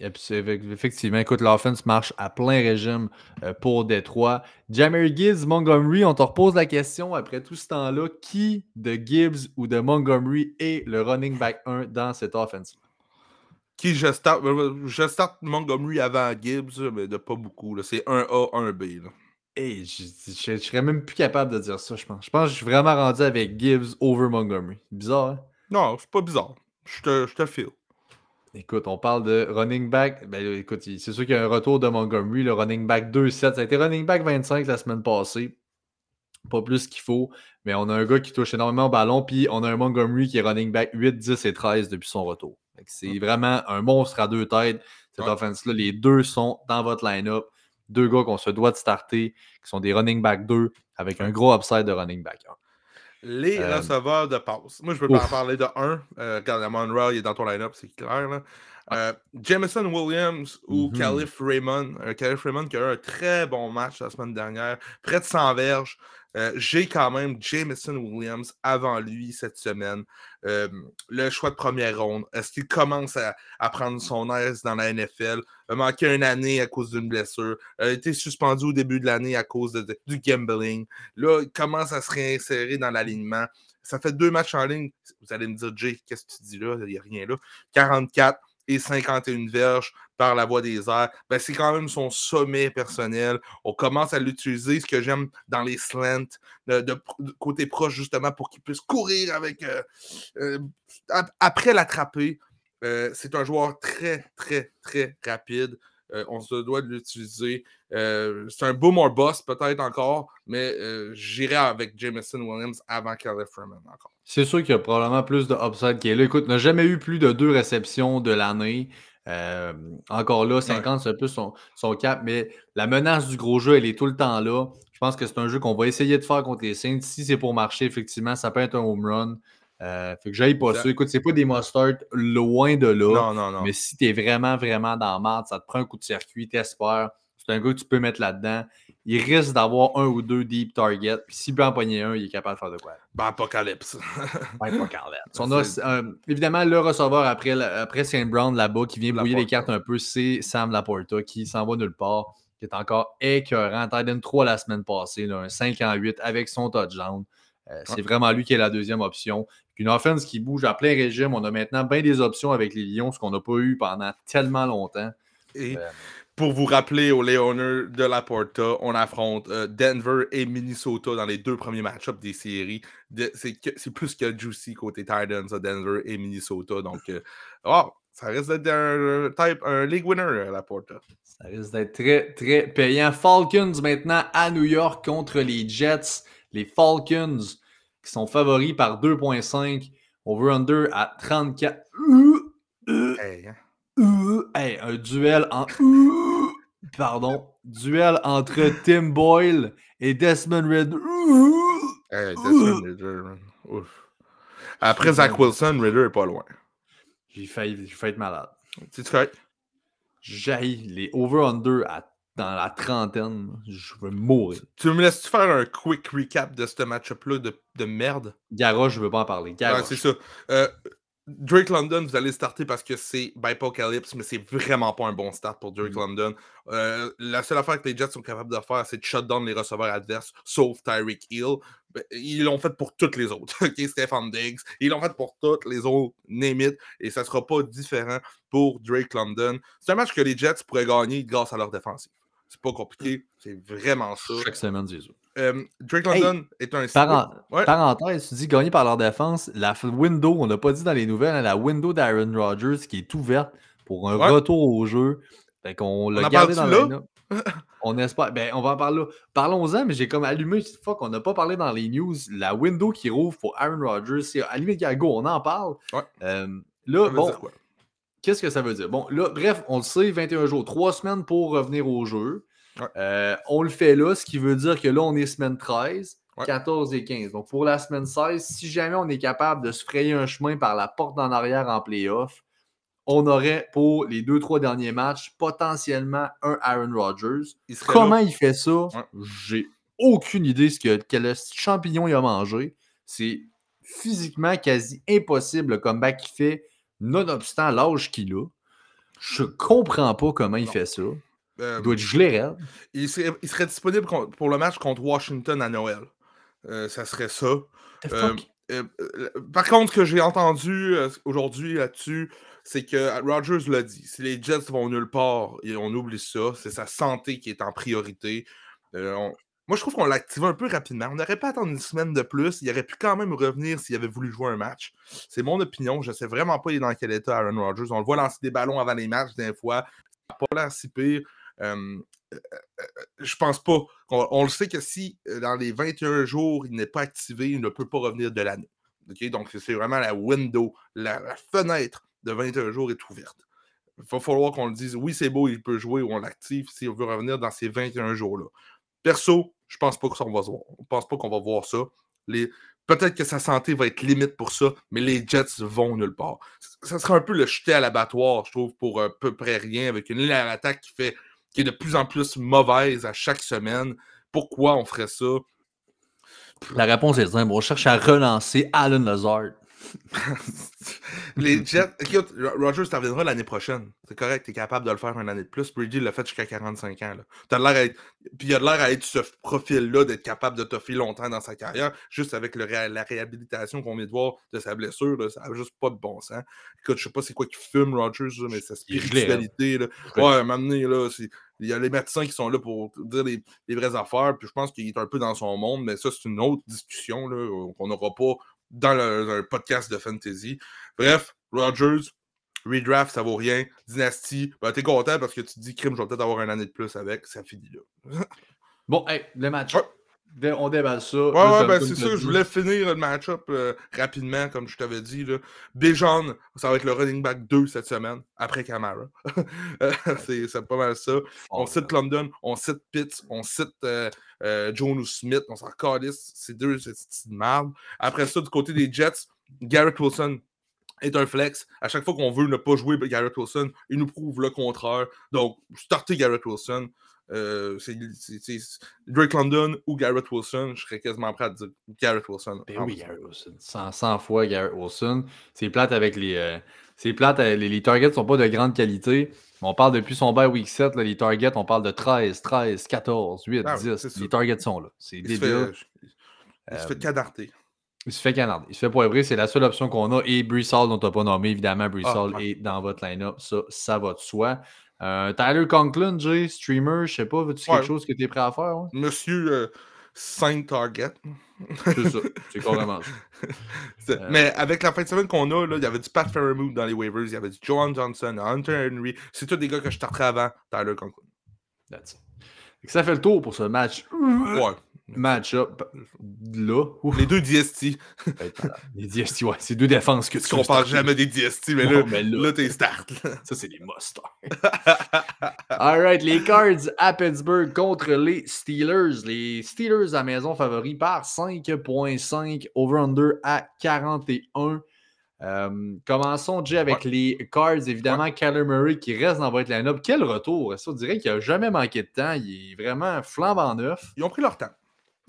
Effectivement, écoute, l'offense marche à plein régime euh, pour Détroit. Jammer Gibbs, Montgomery, on te repose la question après tout ce temps-là. Qui de Gibbs ou de Montgomery est le running back 1 dans cette offense? Qui je start, euh, je start Montgomery avant Gibbs, mais de pas beaucoup. C'est 1A, 1B. Et je, ne serais même plus capable de dire ça, je pense. Je pense que je suis vraiment rendu avec Gibbs over Montgomery. Bizarre, hein? Non, c'est pas bizarre. Je te, je te file. Écoute, on parle de running back. Ben, écoute, c'est sûr qu'il y a un retour de Montgomery, le running back 2-7. Ça a été running back 25 la semaine passée. Pas plus qu'il faut, mais on a un gars qui touche énormément au ballon, puis on a un Montgomery qui est running back 8, 10 et 13 depuis son retour. C'est vraiment un monstre à deux têtes, cette offense-là. Les deux sont dans votre line-up. Deux gars qu'on se doit de starter, qui sont des running back 2 avec un gros upside de running back 1. Les euh, receveurs de passe. Moi, je peux pas en parler de un. Euh, quand Monroe il est dans ton line-up, c'est clair. Là. Euh, Jameson Williams ou mm Calif Raymond. Calif Raymond qui a eu un très bon match la semaine dernière. Près de 100 verges. Euh, j'ai quand même Jameson Williams avant lui cette semaine. Euh, le choix de première ronde. Est-ce qu'il commence à, prendre son aise dans la NFL? A manqué une année à cause d'une blessure. A été suspendu au début de l'année à cause du gambling. Là, il commence à se réinsérer dans l'alignement. Ça fait deux matchs en ligne. Vous allez me dire, Jay, qu'est-ce que tu dis là? Il n'y a rien là. 44 et 51 verges par la voie des airs, ben c'est quand même son sommet personnel. On commence à l'utiliser, ce que j'aime dans les slants, de, côté proche, justement, pour qu'il puisse courir avec. Euh, euh, après l'attraper, euh, c'est un joueur très, très, très rapide. on se doit de l'utiliser. C'est un boom or boss, peut-être encore, mais j'irai avec Jameson Williams avant Caleb Freeman encore. C'est sûr qu'il y a probablement plus de upside qui est là. Écoute, n'a jamais eu plus de deux réceptions de l'année. Euh, encore là, 50, c'est un peu son, cap, mais la menace du gros jeu, elle est tout le temps là. Je pense que c'est un jeu qu'on va essayer de faire contre les Saints. Si c'est pour marcher, effectivement, ça peut être un home run. Euh, fait que j'aille pas ça. Écoute, c'est pas des must loin de là. Non, non, non. Mais si tu es vraiment, vraiment dans la marde, ça te prend un coup de circuit, t'espères. C'est un gars que tu peux mettre là-dedans il risque d'avoir un ou deux deep targets. Puis s'il peut en pogner un, il est capable de faire de quoi? Ben, Apocalypse. ben, Apocalypse. On a, euh, évidemment, le receveur après, après Saint Brown là-bas qui vient brouiller les cartes un peu, c'est Sam Laporta qui s'en va nulle part, qui est encore écœurant. Titan 3 la semaine passée, là, un 5 en 8 avec son touchdown. Euh, c'est vraiment lui qui est la deuxième option. Une offense qui bouge à plein régime. On a maintenant bien des options avec les Lions, ce qu'on n'a pas eu pendant tellement longtemps. Et euh, pour vous rappeler aux Leoners de la Porta, on affronte euh, Denver et Minnesota dans les deux premiers match-ups des séries. c'est plus que juicy côté Titans à Denver et Minnesota. Donc, euh, oh, ça risque d'être un, type, un league winner, euh, la Porta. Ça risque d'être très, très payant. Falcons maintenant à New York contre les Jets. Les Falcons qui sont favoris par 2.5. Over-under à 34. Hey, hein? Hey, un duel en. Pardon. Duel entre Tim Boyle et Desmond Ridder. Hey, Desmond Ridder, Ouf. Après Zach Wilson, Ridder est pas loin. J'ai failli, être malade. Tu sais, J'ai les over-under dans la trentaine. Je veux mourir. Tu me laisses-tu faire un quick recap de ce match-up-là de, de, merde? Garage, je veux pas en parler. Ouais, c'est ça. Euh, Drake London, vous allez starter parce que c'est Bipocalypse, mais c'est vraiment pas un bon start pour Drake mm. London. Euh, la seule affaire que les Jets sont capables de faire, c'est de shutdown les receveurs adverses, sauf Tyreek Hill. Ben, ils l'ont fait pour toutes les autres. OK, Stephen Diggs. Ils l'ont fait pour toutes les autres, name it, et ça sera pas différent pour Drake London. C'est un match que les Jets pourraient gagner grâce à leur défensive. C'est pas compliqué, c'est vraiment ça. Chaque semaine. Euh, Drake London est un. Parenthèse, tu dis gagner par leur défense. La window, on n'a pas dit dans les nouvelles, hein, la window d'Aaron Rodgers qui est ouverte pour un retour au jeu. Fait qu'on l'a gardé dans là? on espère. Ben, on va en parler là. Parlons-en, mais j'ai comme allumé. Fuck, on n'a pas parlé dans les news. La window qui rouvre pour Aaron Rodgers, c'est allumé go, on en parle. Euh, là, bon. Qu'est-ce que ça veut dire? Bon, là, bref, on le sait, 21 jours, 3 semaines pour revenir au jeu. Euh, on le fait là, ce qui veut dire que là, on est semaine 13, 14 et 15. Donc, pour la semaine 16, si jamais on est capable de se frayer un chemin par la porte en arrière en playoff, on aurait pour les deux, trois derniers matchs potentiellement un Aaron Rodgers. Comment il fait ça? J'ai aucune idée ce que, quel champignon il a mangé. C'est physiquement quasi impossible le comeback qu'il fait, nonobstant l'âge qu'il a. Je comprends pas comment il fait ça. Euh, Il doit être gelé raide. il, serait, il serait disponible pour le match contre Washington à Noël. Euh, ça serait ça. Euh, par contre, ce que j'ai entendu aujourd'hui là-dessus, c'est que Rogers l'a dit. Si les Jets vont nulle part, et on oublie ça. C'est sa santé qui est en priorité. On- Moi, je trouve qu'on l'a activé un peu rapidement. On n'aurait pas attendu une semaine de plus. Il aurait pu quand même revenir s'il avait voulu jouer un match. C'est mon opinion. Je ne sais vraiment pas il est dans quel état Aaron Rodgers. On le voit lancer des ballons avant les matchs des fois. Ça n'a pas l'air si pire. Euh, euh, euh, je pense pas. On, on le sait que si dans les 21 jours, il n'est pas activé, il ne peut pas revenir de l'année. Donc, c'est vraiment la window, la, fenêtre de 21 jours est ouverte. Il va falloir qu'on le dise, oui, c'est beau, il peut jouer ou on l'active s'il veut revenir dans ces 21 jours-là. Perso, je pense pas que ça, on va voir. On pense pas qu'on va voir ça. Peut-être que sa santé va être limite pour ça, mais les Jets vont nulle part. Ça serait un peu le jeter à l'abattoir, je trouve, pour à peu près rien, avec une ligne à l'attaque qui fait qui est de plus en plus mauvaise à chaque semaine. Pourquoi on ferait ça? La réponse est simple. On cherche à relancer Alan Lazard. les Jets. Écoute, Ro- Rogers, t'en reviendras l'année prochaine. C'est correct, t'es capable de le faire une année de plus. Brady l'a fait jusqu'à 45 ans. Là. T'as l'air à être- Puis il a l'air à être ce profil-là d'être capable de toffer longtemps dans sa carrière, juste avec le ré- la réhabilitation qu'on vient de voir de sa blessure. Là, ça n'a juste pas de bon sens. Écoute, je sais pas c'est quoi qui fume Rogers, là, mais sa gelé, hein. spiritualité. Là. Ouais, là, c'est- il y a les médecins qui sont là pour dire les, les vraies affaires, puis je pense qu'il est un peu dans son monde, mais ça, c'est une autre discussion là, qu'on n'aura pas dans un podcast de fantasy. Bref, Rogers, redraft, ça vaut rien. Dynasty, ben, t'es content parce que tu te dis, crime, je vais peut-être avoir une année de plus avec, ça finit là. Bon, hey, le match. Ouais. On déballe ça. Ouais, Là, ouais, ben c'est ça. dit. Je voulais finir le match-up euh, rapidement, comme je t'avais dit. Là. Bijan, ça va être le running back 2 cette semaine, après Camara. Euh, c'est pas mal ça. On cite London, on cite Pitts, on cite euh, euh, Smith, on s'en calisse. C'est deux c'est de merde. Après ça, du côté des Jets, Garrett Wilson est un flex. À chaque fois qu'on veut ne pas jouer Garrett Wilson, il nous prouve le contraire. Donc, startez Garrett Wilson. Euh, c'est Drake London ou Garrett Wilson, je serais quasiment prêt à dire Garrett Wilson. Ben en oui. Garrett Wilson. 100, 100 fois Garrett Wilson. C'est plate avec les. euh, c'est plate, euh, les, les targets sont pas de grande qualité. On parle depuis son bail week 7, là, les targets, on parle de 13, 13, 14, 8, Ah oui, 10. c'est ça. les targets sont là. C'est Il se débile. il se fait canarder. Il se fait canarder. Il se fait poivrer. C'est la seule option qu'on a. Et Brees Hall, dont tu n'as pas nommé, évidemment, Brees Ah, Hall est dans votre line-up. Ça, ça va de soi. Euh, Tyler Conklin, Jay, streamer, je sais pas, veux-tu Ouais. quelque chose que tu es prêt à faire? ouais? Monsieur 5 targets. C'est ça. C'est carrément ça. Euh. Mais avec la fin de semaine qu'on a, il y avait du Pat Fairmouth dans les waivers, il y avait du Johan Johnson, Hunter Henry. C'est tous des gars que je starterais avant Tyler Conklin. That's it. Ça fait le tour pour ce match. Ouais. Match-up là. Ouf. Les deux DST. Les DST, ouais, c'est deux défenses que tu Tu compares jamais des DST, mais Non, là, mais là- là t'es start. Ça, c'est des must Alright, les Cards à Pittsburgh contre les Steelers. Les Steelers à maison favoris par 5.5, over-under à 41. Euh, commençons, Jay, avec les Cards. Évidemment, Kyler Murray qui reste dans votre line-up. Quel retour! Ça, on dirait qu'il n'a jamais manqué de temps? Il est vraiment flambant neuf. Ils ont pris leur temps.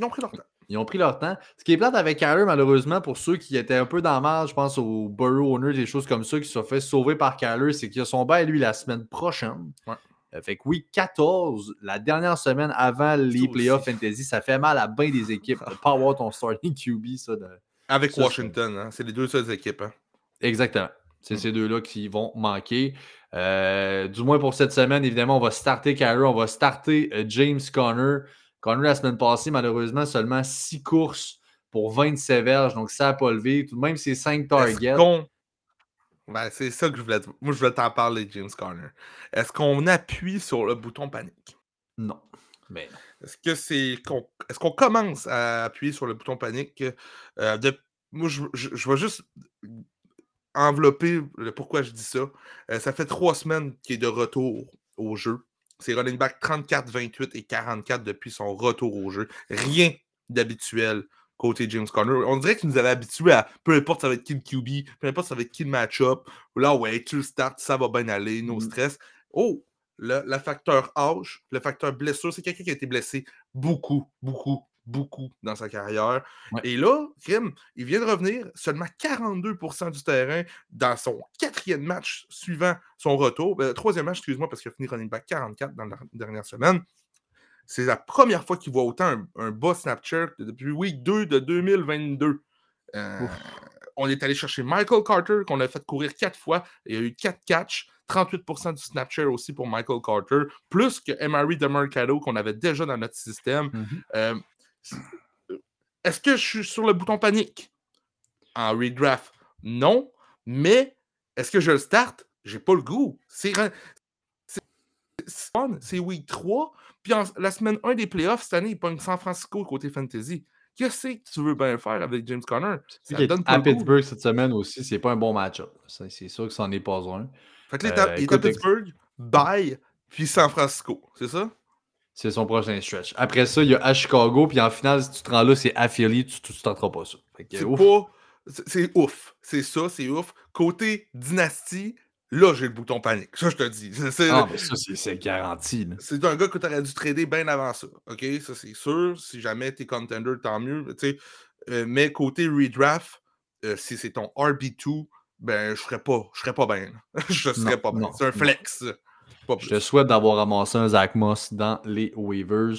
Ils ont pris leur temps. Ils ont pris leur temps. Ce qui est plate avec Kyler, malheureusement, pour ceux qui étaient un peu dans le mal, je pense aux Burrow Owners, des choses comme ça, qui se sont fait sauver par Kyler, c'est qu'il a son bail, lui, la semaine prochaine. Ouais. Euh, fait que oui, 14, la dernière semaine avant les playoffs fantasy, ça fait mal à bien des équipes de ne pas avoir ton starting QB, ça. de- Avec Ça, Washington, hein. c'est les deux seules équipes. Hein. Exactement. C'est Mm. ces deux-là qui vont manquer. Euh, du moins pour cette semaine, évidemment, on va starter Kyler, on va starter euh, James Conner. Conner, la semaine passée, malheureusement, seulement 6 courses pour 27 verges, donc ça n'a pas levé. Tout de même, c'est 5 Est-ce targets. qu'on- Ben, c'est ça que je voulais te- Moi, je voulais t'en parler, James Conner. Est-ce qu'on appuie sur le bouton panique? Non. Mais non. Est-ce que c'est qu'on est-ce qu'on commence à appuyer sur le bouton panique? Euh, de- Moi, je, je- je vais juste envelopper le pourquoi je dis ça. Euh, ça fait trois semaines qu'il est de retour au jeu. C'est running back 34, 28 et 44 depuis son retour au jeu. Rien d'habituel côté James Conner. On dirait qu'il nous avait habitués à peu importe ça va être qui le QB, peu importe ça va être qui le match-up. Là, ouais, tu le starts, ça va bien aller, no Mm. stress. Oh, le, le facteur âge, le facteur blessure, c'est quelqu'un qui a été blessé beaucoup, beaucoup beaucoup dans sa carrière. Ouais. Et là, Kim, il vient de revenir seulement 42% du terrain dans son quatrième match suivant son retour. Ben, troisième match, excuse-moi, parce qu'il a fini running back 44 dans la dernière semaine. C'est la première fois qu'il voit autant un, un bas Snapchat depuis week 2 de 2022. Euh, on est allé chercher Michael Carter, qu'on a fait courir quatre fois. Il y a eu quatre catchs, 38% du Snapchat aussi pour Michael Carter, plus que Emery DeMarcado qu'on avait déjà dans notre système. Mhm. Euh, Est-ce que je suis sur le bouton panique? En redraft? Non, mais est-ce que je le start? J'ai pas le goût. C'est c'est- week 3. Puis en- la semaine 1 des playoffs, cette année, il pogne San Francisco côté fantasy. Qu'est-ce que tu veux bien faire avec James Conner? Ça Puis donne pas à le goût. Pittsburgh cette semaine aussi, c'est pas un bon match-up. C'est sûr que c'en est pas un. Fait que là, Euh, il est à Pittsburgh, bye, puis San Francisco. C'est ça? C'est son prochain stretch. Après ça, il y a à Chicago, puis en finale, si tu te rends là, c'est à Philly, tu tu tenteras pas ça. C'est ouf. c'est- C'est ouf. C'est ça, c'est ouf. Côté dynastie, là, j'ai le bouton panique. Ça, je te dis. Ah, mais ça, c'est- garanti. C'est un gars que tu aurais dû trader bien avant ça. OK? Ça, c'est sûr. Si jamais tu es contender, tant mieux. tu sais. Euh, mais côté redraft, euh, si c'est ton RB2, ben, je serais pas, je serais pas bien. je serais Non, pas bien. C'est un flex. Je te souhaite d'avoir ramassé un Zach Moss dans les waivers,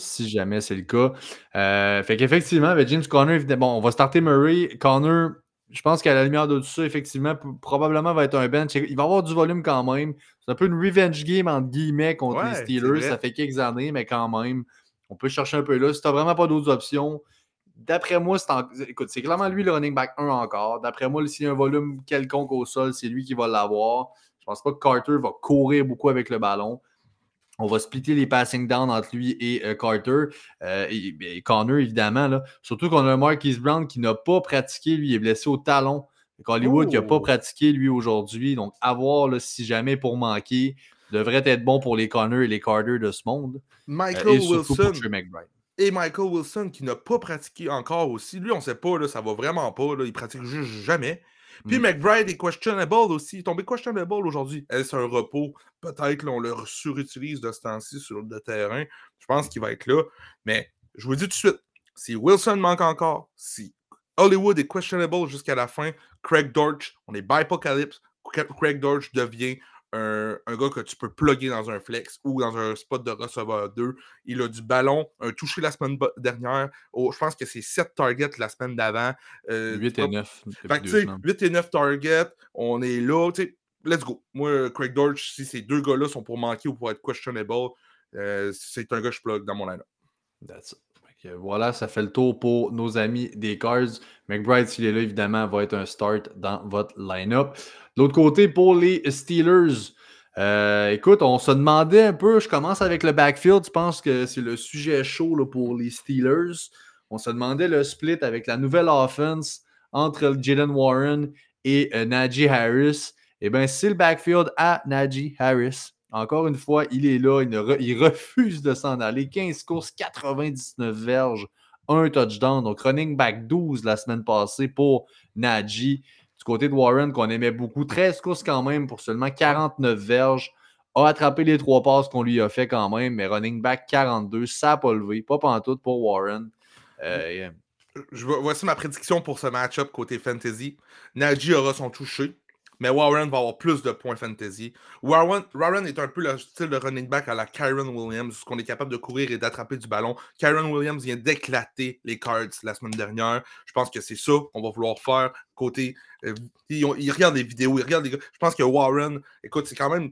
si jamais c'est le cas. Euh, fait qu'effectivement, avec James Conner, bon, on va starter Murray. Conner, je pense qu'à la lumière de tout ça, effectivement, probablement va être un bench. Il va avoir du volume quand même. C'est un peu une revenge game, entre guillemets, contre Ouais, les Steelers. Ça fait quelques années, mais quand même, on peut chercher un peu là. Si tu n'as vraiment pas d'autres options, d'après moi, c'est en- écoute, c'est clairement lui le running back 1 encore. D'après moi, s'il y a un volume quelconque au sol, c'est lui qui va l'avoir. Je pense pas que Carter va courir beaucoup avec le ballon. On va splitter les passing down entre lui et euh, Carter. Euh, et, et Connor, évidemment. Là. Surtout qu'on a un Marquise Brown qui n'a pas pratiqué. Lui, il est blessé au talon. Fait Hollywood, il n'a pas Oh. pratiqué, lui, aujourd'hui. Donc, à voir là, si jamais pour manquer, devrait être bon pour les Connor et les Carter de ce monde. Euh, Michael et surtout Wilson. pour Trey McBride. Et Michael Wilson qui n'a pas pratiqué encore aussi. Lui, on sait pas, là, ça va vraiment pas. Là, il pratique juste jamais. Puis Mm. McBride est questionable aussi. Il est tombé questionable aujourd'hui. Est-ce un repos? Peut-être là, on le surutilise de ce temps-ci sur le terrain. Je pense qu'il va être là. Mais je vous dis tout de suite, si Wilson manque encore, si Hollywood est questionable jusqu'à la fin, Craig Dortch, on est Bipocalypse, Craig Dortch devient un, un gars que tu peux plugger dans un flex ou dans un spot de receveur 2. Il a du ballon, un touché la semaine dernière. Oh, je pense que c'est 7 targets la semaine d'avant. Euh, 8 tu et vois, 9. depuis fait que, deux tu sais, semaines. 8 et 9 targets, on est là, tu sais, let's go. Moi, Craig Dortch, si ces deux gars-là sont pour manquer ou pour être questionable, euh, c'est un gars que je plug dans mon line That's it. Voilà, ça fait le tour pour nos amis des Cards. McBride, s'il est là, évidemment, va être un start dans votre line-up. L'autre côté, pour les Steelers, euh, écoute, on se demandait un peu, je commence avec le backfield, je pense que c'est le sujet chaud pour les Steelers. On se demandait le split avec la nouvelle offense entre Jalen Warren et euh, Najee Harris. Eh bien, c'est le backfield à Najee Harris. Encore une fois, il est là, il, il refuse de s'en aller. 15 courses, 99 verges, un touchdown. Donc, running back 12 la semaine passée pour Najee. Côté de Warren, qu'on aimait beaucoup, 13 courses quand même pour seulement 49 verges. A attrapé les trois passes qu'on lui a fait quand même, mais running back 42, ça n'a pas levé, pas pantoute pour Warren. Euh, vois- voici ma prédiction pour ce match-up côté fantasy. Najee aura son touché, mais Warren va avoir plus de points fantasy. Warren, Warren est un peu le style de running back à la Kyron Williams, qu'on est capable de courir et d'attraper du ballon. Kyron Williams vient d'éclater les Cards la semaine dernière. Je pense que c'est ça qu'on va vouloir faire côté. euh, ils, ont- ils regardent les vidéos, ils regardent les gars. Je pense que Warren, écoute, c'est quand même.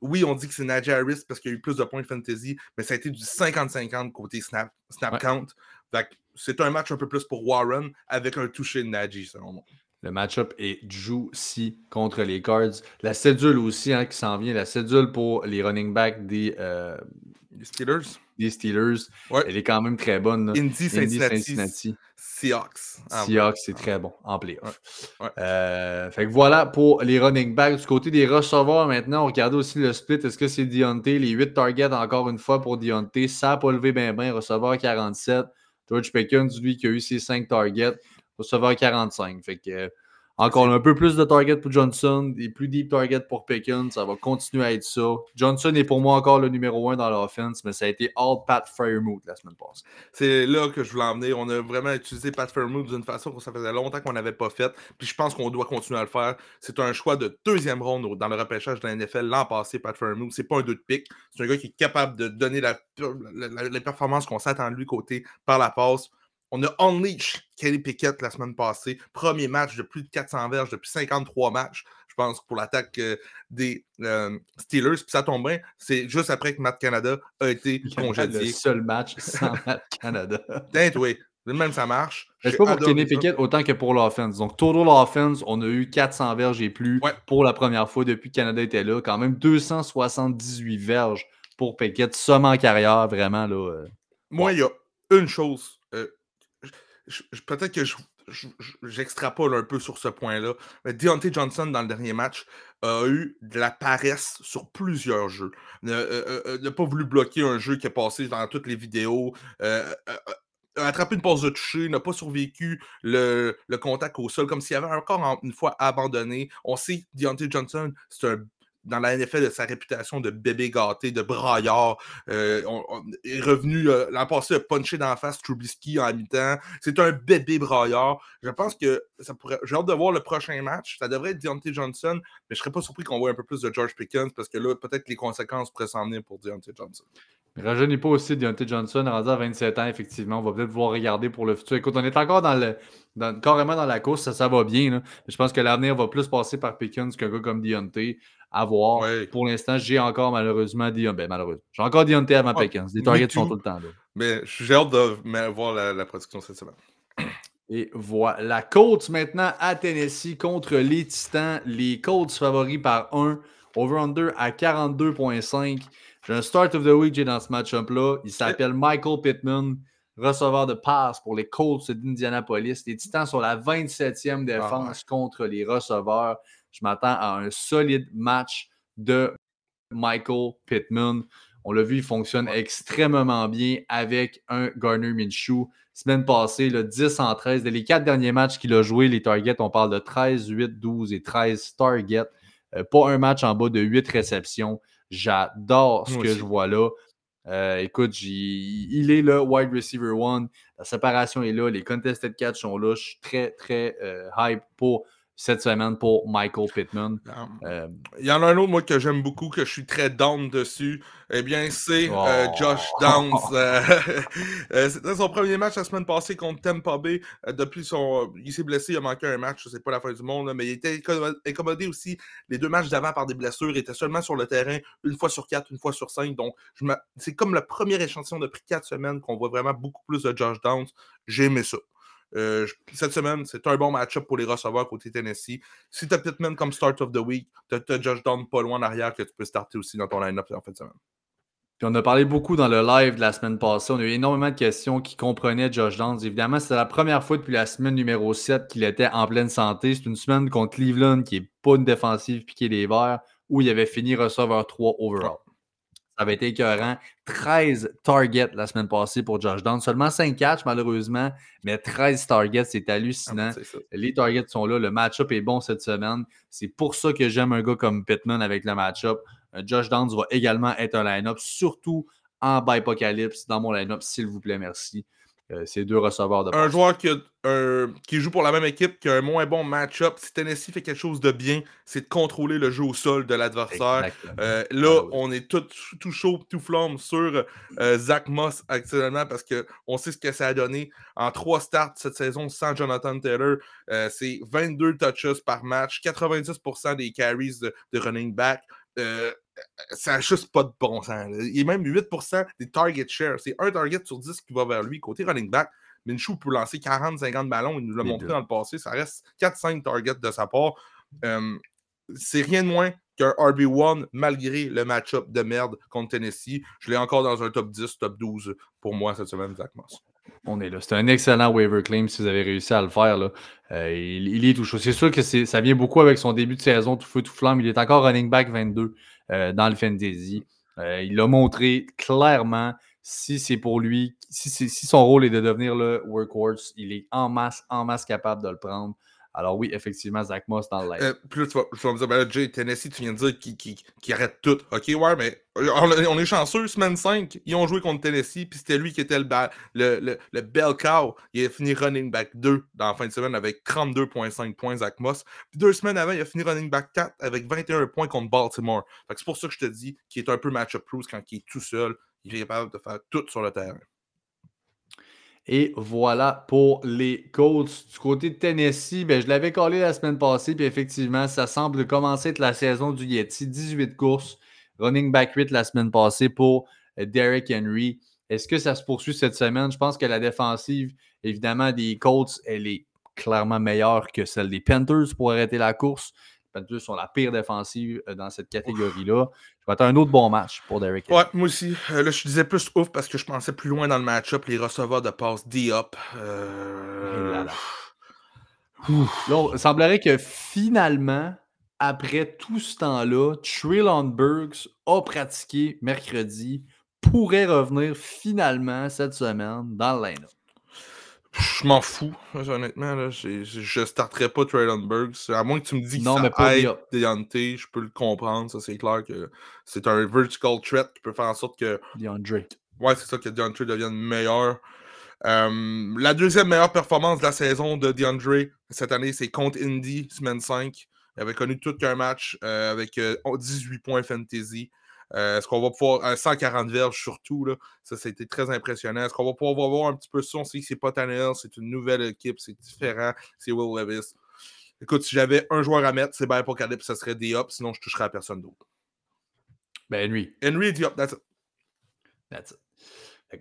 Oui, on dit que c'est Najee Harris parce qu'il y a eu plus de points fantasy, mais ça a été du 50-50 côté snap, snap Ouais. count. C'est un match un peu plus pour Warren avec un touché de Najee, selon moi. Le match-up est juicy contre les Cards. La cédule aussi hein, qui s'en vient, la cédule pour les running backs des, euh, Steelers, des Steelers, Ouais. elle est quand même très bonne. là. Indy, Indy, Cincinnati, Cincinnati. Seahawks. Ah, Seahawks, c'est très bon en playoff. Ouais, ouais. Euh, fait que voilà pour les running backs. Du côté des receveurs, maintenant, on regarde aussi le split. Est-ce que c'est Deontay? Les 8 targets encore une fois pour Deontay. Ça n'a pas levé bien bien. Receveur 47. George Pickens, lui, qui a eu ses 5 targets. Receveur 45. Fait que, Encore un peu plus de target pour Johnson, des plus deep targets pour Pickens. Ça va continuer à être ça. Johnson est pour moi encore le numéro un dans l'offense, mais ça a été all Pat Firemouth la semaine passée. C'est là que je voulais en venir. On a vraiment utilisé Pat Firemouth d'une façon que ça faisait longtemps qu'on n'avait pas fait. Puis je pense qu'on doit continuer à le faire. C'est un choix de deuxième ronde dans le repêchage de la NFL l'an passé, Pat Firemouth. C'est pas un 2 de pick. C'est un gars qui est capable de donner la, les performances qu'on s'attend de lui côté par la passe. On a unleash Kelly Pickett la semaine passée. Premier match de plus de 400 verges depuis 53 matchs, je pense, pour l'attaque euh, des euh, Steelers. Puis ça tombe bien, c'est juste après que Matt Canada a été congédié. Le seul match sans Matt Canada. Peut-être, oui. Même ça marche. C'est pas pour Kenny Pickett autant que pour l'offense. Donc, total offense, on a eu 400 verges et plus pour la première fois depuis que Canada était là. Quand même 278 verges pour Pickett, seulement en carrière, vraiment. là. Euh, Moi, il y a une chose peut-être que j'extrapole un peu sur ce point-là. Mais Deontay Johnson, dans le dernier match, a eu de la paresse sur plusieurs jeux. N'a euh, euh, euh, pas voulu bloquer un jeu qui est passé dans toutes les vidéos. a attrapé une pause de toucher, n'a pas survécu le, le, contact au sol, comme s'il avait encore une fois abandonné. On sait Deontay Johnson, c'est un dans la NFL de sa réputation de bébé gâté, de braillard. Euh, est revenu euh, l'an passé a punché dans la face Trubisky en mi-temps. C'est un bébé braillard. Je pense que ça pourrait. J'ai hâte de voir le prochain match. Ça devrait être Deontay Johnson, mais je serais pas surpris qu'on voit un peu plus de George Pickens parce que là, peut-être les conséquences pourraient s'en venir pour Deontay Johnson. Mais rajeunit pas aussi Deontay Johnson, rendu à 27 ans, effectivement. On va peut-être pouvoir regarder pour le futur. Écoute, on est encore dans le, carrément dans la course, ça, ça va bien. Là. Je pense que l'avenir va plus passer par Pickens qu'un gars comme Deontay à voir. Pour l'instant, j'ai encore malheureusement Deontay. Ben, malheureusement. J'ai encore Deontay avant Pickens. Les targets sont tout le temps là. Mais j'ai hâte de voir la, production cette semaine. Et voilà. La Colts maintenant à Tennessee contre les Titans. Les Colts favoris par 1. Over-under à 42,5. J'ai un start of the week j'ai dans ce match-up-là. Il s'appelle Michael Pittman, receveur de passe pour les Colts d'Indianapolis. Les Titans sont la 27e ah défense contre les receveurs. Je m'attends à un solide match de Michael Pittman. On l'a vu, il fonctionne extrêmement bien avec un Garner Minshew. Semaine passée, le 10 en 13. les quatre derniers matchs qu'il a joué, les targets, on parle de 13, 8, 12 et 13 targets. Euh, pas un match en bas de 8 réceptions. J'adore ce que je vois là. Euh, écoute, il est le wide receiver one. La séparation est là. Les contested catch sont là. Je suis très, très euh, hype pour cette semaine pour Michael Pittman. Euh, il y en a un autre, moi, que j'aime beaucoup, que je suis très down dessus. Eh bien, c'est euh, oh. Josh Downs. Euh, c'était son premier match la semaine passée contre Tampa Bay. depuis son. Il s'est blessé, il a manqué un match, c'est pas la fin du monde, mais il était incommodé aussi. Les deux matchs d'avant par des blessures. Il était seulement sur le terrain une fois sur quatre, une fois sur cinq. Donc, c'est comme le premier échantillon depuis quatre semaines qu'on voit vraiment beaucoup plus de Josh Downs. J'ai aimé ça. Euh, cette semaine, c'est un bon match-up pour les receveurs côté Tennessee. Si tu as Pittman comme start of the week, tu as, Josh Down pas loin en arrière que tu peux starter aussi dans ton line-up en fin de semaine. Puis on a parlé beaucoup dans le live de la semaine passée. On a eu énormément de questions qui comprenaient Josh Downs. Évidemment, c'est la première fois depuis la semaine numéro 7 qu'il était en pleine santé. C'est une semaine contre Cleveland qui n'est pas une défensive piquée des verts où il avait fini receveur 3 overall. Ça avait été écœurant. 13 targets la semaine passée pour Josh Downs. Seulement 5 catchs, malheureusement, mais 13 targets, c'est hallucinant. Ah, Les targets sont là. Le match-up est bon cette semaine. C'est pour ça que j'aime un gars comme Pittman avec le match-up. Euh, Josh Downs va également être un line-up, surtout en Bipocalypse dans mon line-up, s'il vous plaît, merci. Euh, ces deux receveurs de Un joueur qui, qui, joue pour la même équipe, qui a un moins bon match-up. Si Tennessee fait quelque chose de bien, c'est de contrôler le jeu au sol de l'adversaire. Euh, là, ah on est tout, tout, chaud, tout flamme sur euh, Zach Moss actuellement parce qu'on sait ce que ça a donné. En trois starts cette saison sans Jonathan Taylor, c'est 22 touches par match, 90% des carries de, de running back. Euh, ça n'a juste pas de bon sens. Il est même 8% des target share. C'est un target sur 10 qui va vers lui. Côté running back, Minshew peut lancer 40-50 ballons. Il nous l'a montré dans le passé. Ça reste 4-5 targets de sa part. c'est rien de moins qu'un RB1 malgré le match-up de merde contre Tennessee. Je l'ai encore dans un top 10, top 12 pour moi cette semaine, Zach Moss. On est là. C'est un excellent waiver claim si vous avez réussi à le faire. Là. Euh, il, est tout chaud. C'est sûr que ça vient beaucoup avec son début de saison, tout feu, tout flamme. Il est encore running back 22. Euh, dans le fantasy. Euh, il a montré clairement si c'est pour lui, si, si, son rôle est de devenir le workhorse, il est en masse, en masse capable de le prendre. Alors oui, effectivement, Zach Moss dans le live. Euh, puis là, tu vas, tu vas me dire, ben là, Jay, Tennessee, tu viens de dire qu'ils qui, qui arrête tout. Ok, ouais, mais on, on est chanceux, semaine 5, ils ont joué contre Tennessee, puis c'était lui qui était le, ba- le, le, le bell cow. Il a fini running back 2 dans la fin de semaine avec 32,5 points, Zach Moss. Puis deux semaines avant, il a fini running back 4 avec 21 points contre Baltimore. Fait que c'est pour ça que je te dis qu'il est un peu match-up proof quand il est tout seul. Il est capable de faire tout sur le terrain. Et voilà pour les Colts. Du côté de Tennessee, ben, je l'avais collé la semaine passée, puis effectivement, ça semble commencer être la saison du Yeti. 18 courses, running back 8 la semaine passée pour Derrick Henry. Est-ce que ça se poursuit cette semaine? Je pense que la défensive, évidemment, des Colts, elle est clairement meilleure que celle des Panthers pour arrêter la course. Panthers sont la pire défensive euh, dans cette catégorie-là. Je vais attendre un autre bon match pour Derrick Henry. Ouais, moi aussi. Euh, là, je disais plus ouf parce que je pensais plus loin dans le match-up. Les receveurs de passe D-up. Euh... Et là, là. Là, il semblerait que finalement, après tout ce temps-là, Traylon Burks a pratiqué mercredi, pourrait revenir finalement cette semaine dans le line-up. Je m'en fous, honnêtement. Là. Je starterai pas Traylon Burks. À moins que tu me dis que ça aide. Deontay, je peux le comprendre. Ça, c'est clair que c'est un vertical threat qui peut faire en sorte que DeAndre. Ouais, c'est ça que DeAndre devienne meilleur. Euh, la deuxième meilleure performance de la saison de DeAndre cette année, c'est contre Indy, semaine 5. Il avait connu tout qu'un match euh, avec euh, 18 points fantasy. Euh, Est-ce qu'on va pouvoir. euh, 140 verges surtout, là? Ça, c'était très impressionnant. Est-ce qu'on va pouvoir voir un petit peu ça? On sait que c'est pas Tannehill, c'est une nouvelle équipe, c'est différent. C'est Will Levis. Écoute, si j'avais un joueur à mettre, c'est bien Apocalypse, ça serait D-Up, sinon je toucherais à personne d'autre. Ben Henry et D-Up, that's it. that's it.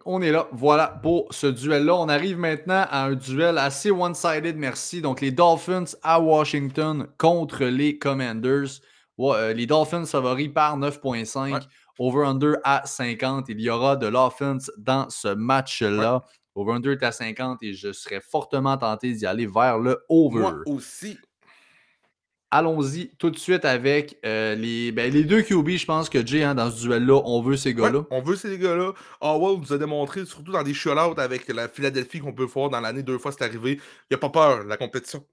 On est là. Voilà pour ce duel-là. On arrive maintenant à un duel assez one-sided, merci. Donc, les Dolphins à Washington contre les Commanders. Ouais, euh, les Dolphins favoris par 9.5. Ouais. Over-under à 50. Il y aura de l'offense dans ce match-là. Over-under est à 50 et je serais fortement tenté d'y aller vers le over. Moi aussi. Allons-y tout de suite avec euh, les, ben, les deux QB. Je pense que Jay, hein, dans ce duel-là, on veut ces Ouais, gars-là. on veut ces gars-là. Howell nous a démontré, surtout dans des shutouts avec la Philadelphie qu'on peut voir dans l'année deux fois c'est arrivé. Il n'a pas peur la compétition.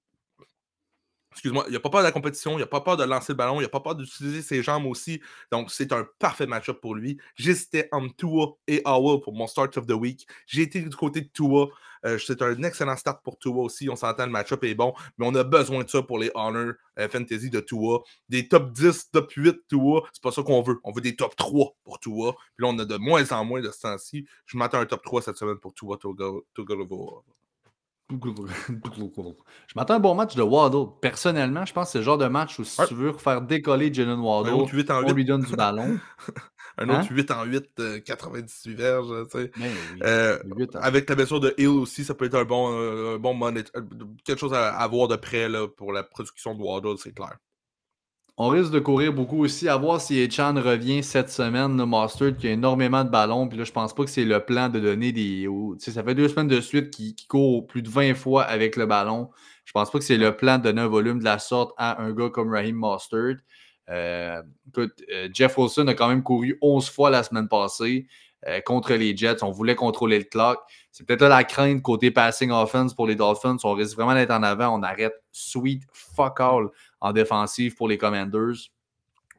Excuse-moi, il n'a pas peur de la compétition, il n'a pas peur de lancer le ballon, il n'a pas peur d'utiliser ses jambes aussi. Donc, c'est un parfait match-up pour lui. J'hésitais entre Tua et Howell pour mon start of the week. J'ai été du côté de Tua. Euh, c'est un excellent start pour Tua aussi. On s'entend, le match-up est bon, mais on a besoin de ça pour les Honor euh, Fantasy de Tua. Des top 10, top 8 Tua, c'est pas ça qu'on veut. On veut des top 3 pour Tua. Puis là, on a de moins en moins de ce temps-ci. Je m'attends à un top 3 cette semaine pour Tua Tagovailoa. Je m'attends à un bon match de Waddle. Personnellement, je pense que c'est le genre de match où si Ouais. tu veux faire décoller Jalen Un Waddle, autre 8 en on 8. lui donne du ballon. Un Hein? autre 8 en 8, euh, 98 verges, tu sais. Oui, Euh, en- Avec la blessure de Hill aussi, ça peut être un bon, euh, un bon euh, quelque chose à, à voir de près là, pour la production de Waddle, c'est clair. On risque de courir beaucoup aussi à voir si Echan revient cette semaine. Le Mustard qui a énormément de ballons. Puis là, je pense pas que c'est le plan de donner des. ou- ça fait deux semaines de suite qu'il qu'il court plus de 20 fois avec le ballon. Je pense pas que c'est le plan de donner un volume de la sorte à un gars comme Raheem Mustard. Euh, écoute, euh, Jeff Wilson a quand même couru 11 fois la semaine passée euh, contre les Jets. On voulait contrôler le clock. C'est peut-être la crainte côté passing offense pour les Dolphins. On risque vraiment d'être en avant. On arrête sweet fuck all en défensive pour les Commanders.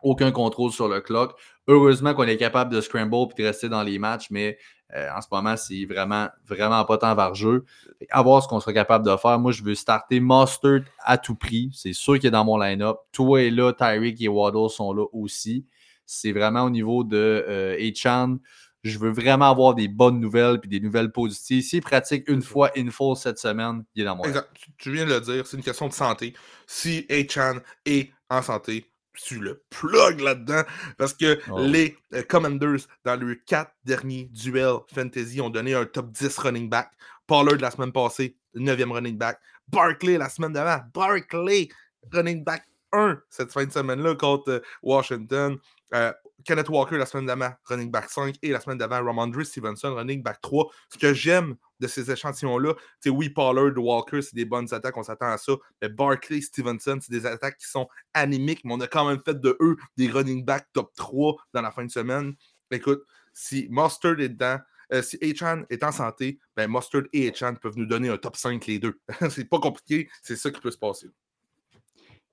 Aucun contrôle sur le clock. Heureusement qu'on est capable de scramble et de rester dans les matchs, mais euh, en ce moment, c'est vraiment, vraiment pas tant vers jeu. À voir ce qu'on sera capable de faire. Moi, je veux starter Mustard à tout prix. C'est sûr qu'il est dans mon line-up. Toi est là, Tyreek et Waddle sont là aussi. C'est vraiment au niveau de euh, Achan. Je veux vraiment avoir des bonnes nouvelles et des nouvelles positives. S'il pratique une fois in full cette semaine, il est dans mon. Exact. Tu, tu viens de le dire, c'est une question de santé. Si Achan est en santé, tu le plug là-dedans parce que Oh. les euh, Commanders, dans leurs quatre derniers duels fantasy, ont donné un top 10 running back. Pollard la semaine passée, 9e running back. Barkley la semaine d'avant. Barkley, running back 1 cette fin de semaine-là contre euh, Washington. Euh, Kenneth Walker la semaine d'avant, running back 5. Et la semaine d'avant, Ramondre Stevenson, running back 3. Ce que j'aime de ces échantillons-là, c'est oui, Pollard, Walker, c'est des bonnes attaques, on s'attend à ça. Mais Barkley, Stevenson, c'est des attaques qui sont anémiques, mais on a quand même fait de eux des running back top 3 dans la fin de semaine. Écoute, si Mustard est dedans, euh, si Achan est en santé, ben Mustard et Achan peuvent nous donner un top 5 les deux. c'est pas compliqué, c'est ça qui peut se passer.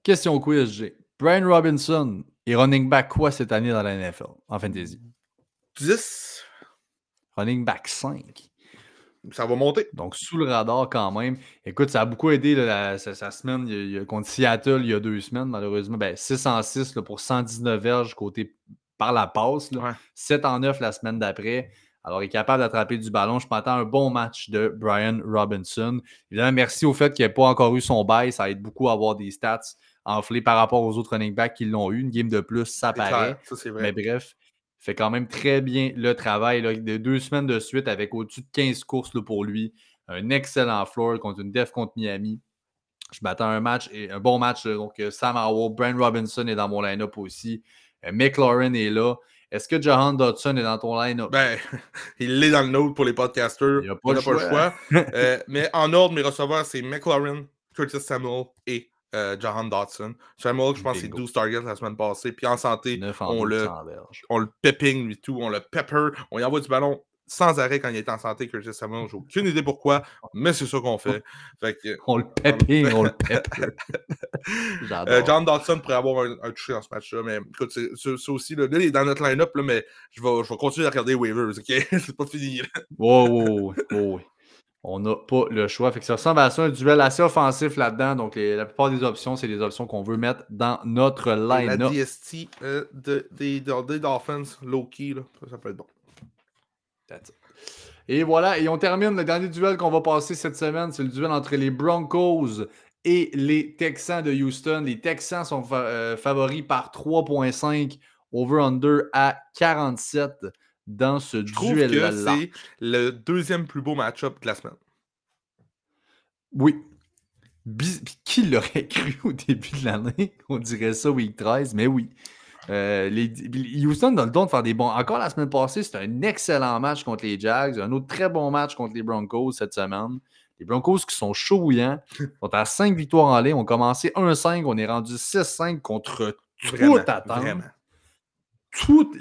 Question quiz, G. Brian Robinson est running back quoi cette année dans la NFL en fantasy? 10. Running back 5. Ça va monter. Donc, sous le radar quand même. Écoute, ça a beaucoup aidé la, sa, semaine il contre Seattle il y a deux semaines, malheureusement. Ben, 6 en 6 pour 119 verges côté par la passe. 7 en 9 la semaine d'après. Alors, il est capable d'attraper du ballon. Je m'attends à un bon match de Brian Robinson. Évidemment, merci au fait qu'il n'ait pas encore eu son bail. Ça aide beaucoup à avoir des stats enflées par rapport aux autres running backs qui l'ont eu. Une game de plus, ça paraît. Mais bref, fait quand même très bien le travail. Là, de deux semaines de suite avec au-dessus de 15 courses pour lui. Un excellent floor contre une def contre Miami. Je m'attends à un match et un bon match. donc, euh, Sam Howell, Brent Robinson est dans mon line-up aussi. Euh, McLaurin est là. Est-ce que Jahan Dodson est dans ton line-up? Ben, il est dans le note pour les podcasters. Il n'a pas, le choix. Euh, mais en ordre, mes receveurs, c'est McLaurin, Curtis Samuel et euh, Jahan Dodson. Samuel, je pense, c'est 12 targets la semaine passée. Puis en santé, on, le, on le pepping, lui, tout. On le pepper. On y envoie du ballon sans arrêt quand il est en santé, Curtis Samuel. J'ai aucune idée pourquoi, mais c'est ça qu'on fait. on le pepping, on le pepper. euh, John Dodson pourrait avoir un, un touché dans ce match-là. Mais écoute, c'est aussi. Là, il est dans notre line-up, mais je vais, je vais continuer à regarder waivers. OK? c'est pas fini. Wow, wow, wow, on n'a pas le choix. Fait que ça ressemble à ça, un duel assez offensif là-dedans. Donc, la plupart des options, c'est des options qu'on veut mettre dans notre line-up. La DST euh, des Dolphins, low-key, ça peut être bon. Et voilà, et on termine le dernier duel qu'on va passer cette semaine. C'est le duel entre les Broncos et les Texans de Houston. Les Texans sont euh, favoris par 3.5 over-under à 47 dans ce duel-là. C'est le deuxième plus beau match-up de la semaine. Oui. Qui l'aurait cru au début de l'année? On dirait ça week 13, mais oui. Euh, les, Houston dans le don de faire des bons. Encore la semaine passée, c'était un excellent match contre les Jags. Un autre très bon match contre les Broncos cette semaine. Les Broncos qui sont chauds sont à 5 victoires en ligne. On a commencé 1-5, on est rendu 6-5 contre toute attente. Vraiment tout,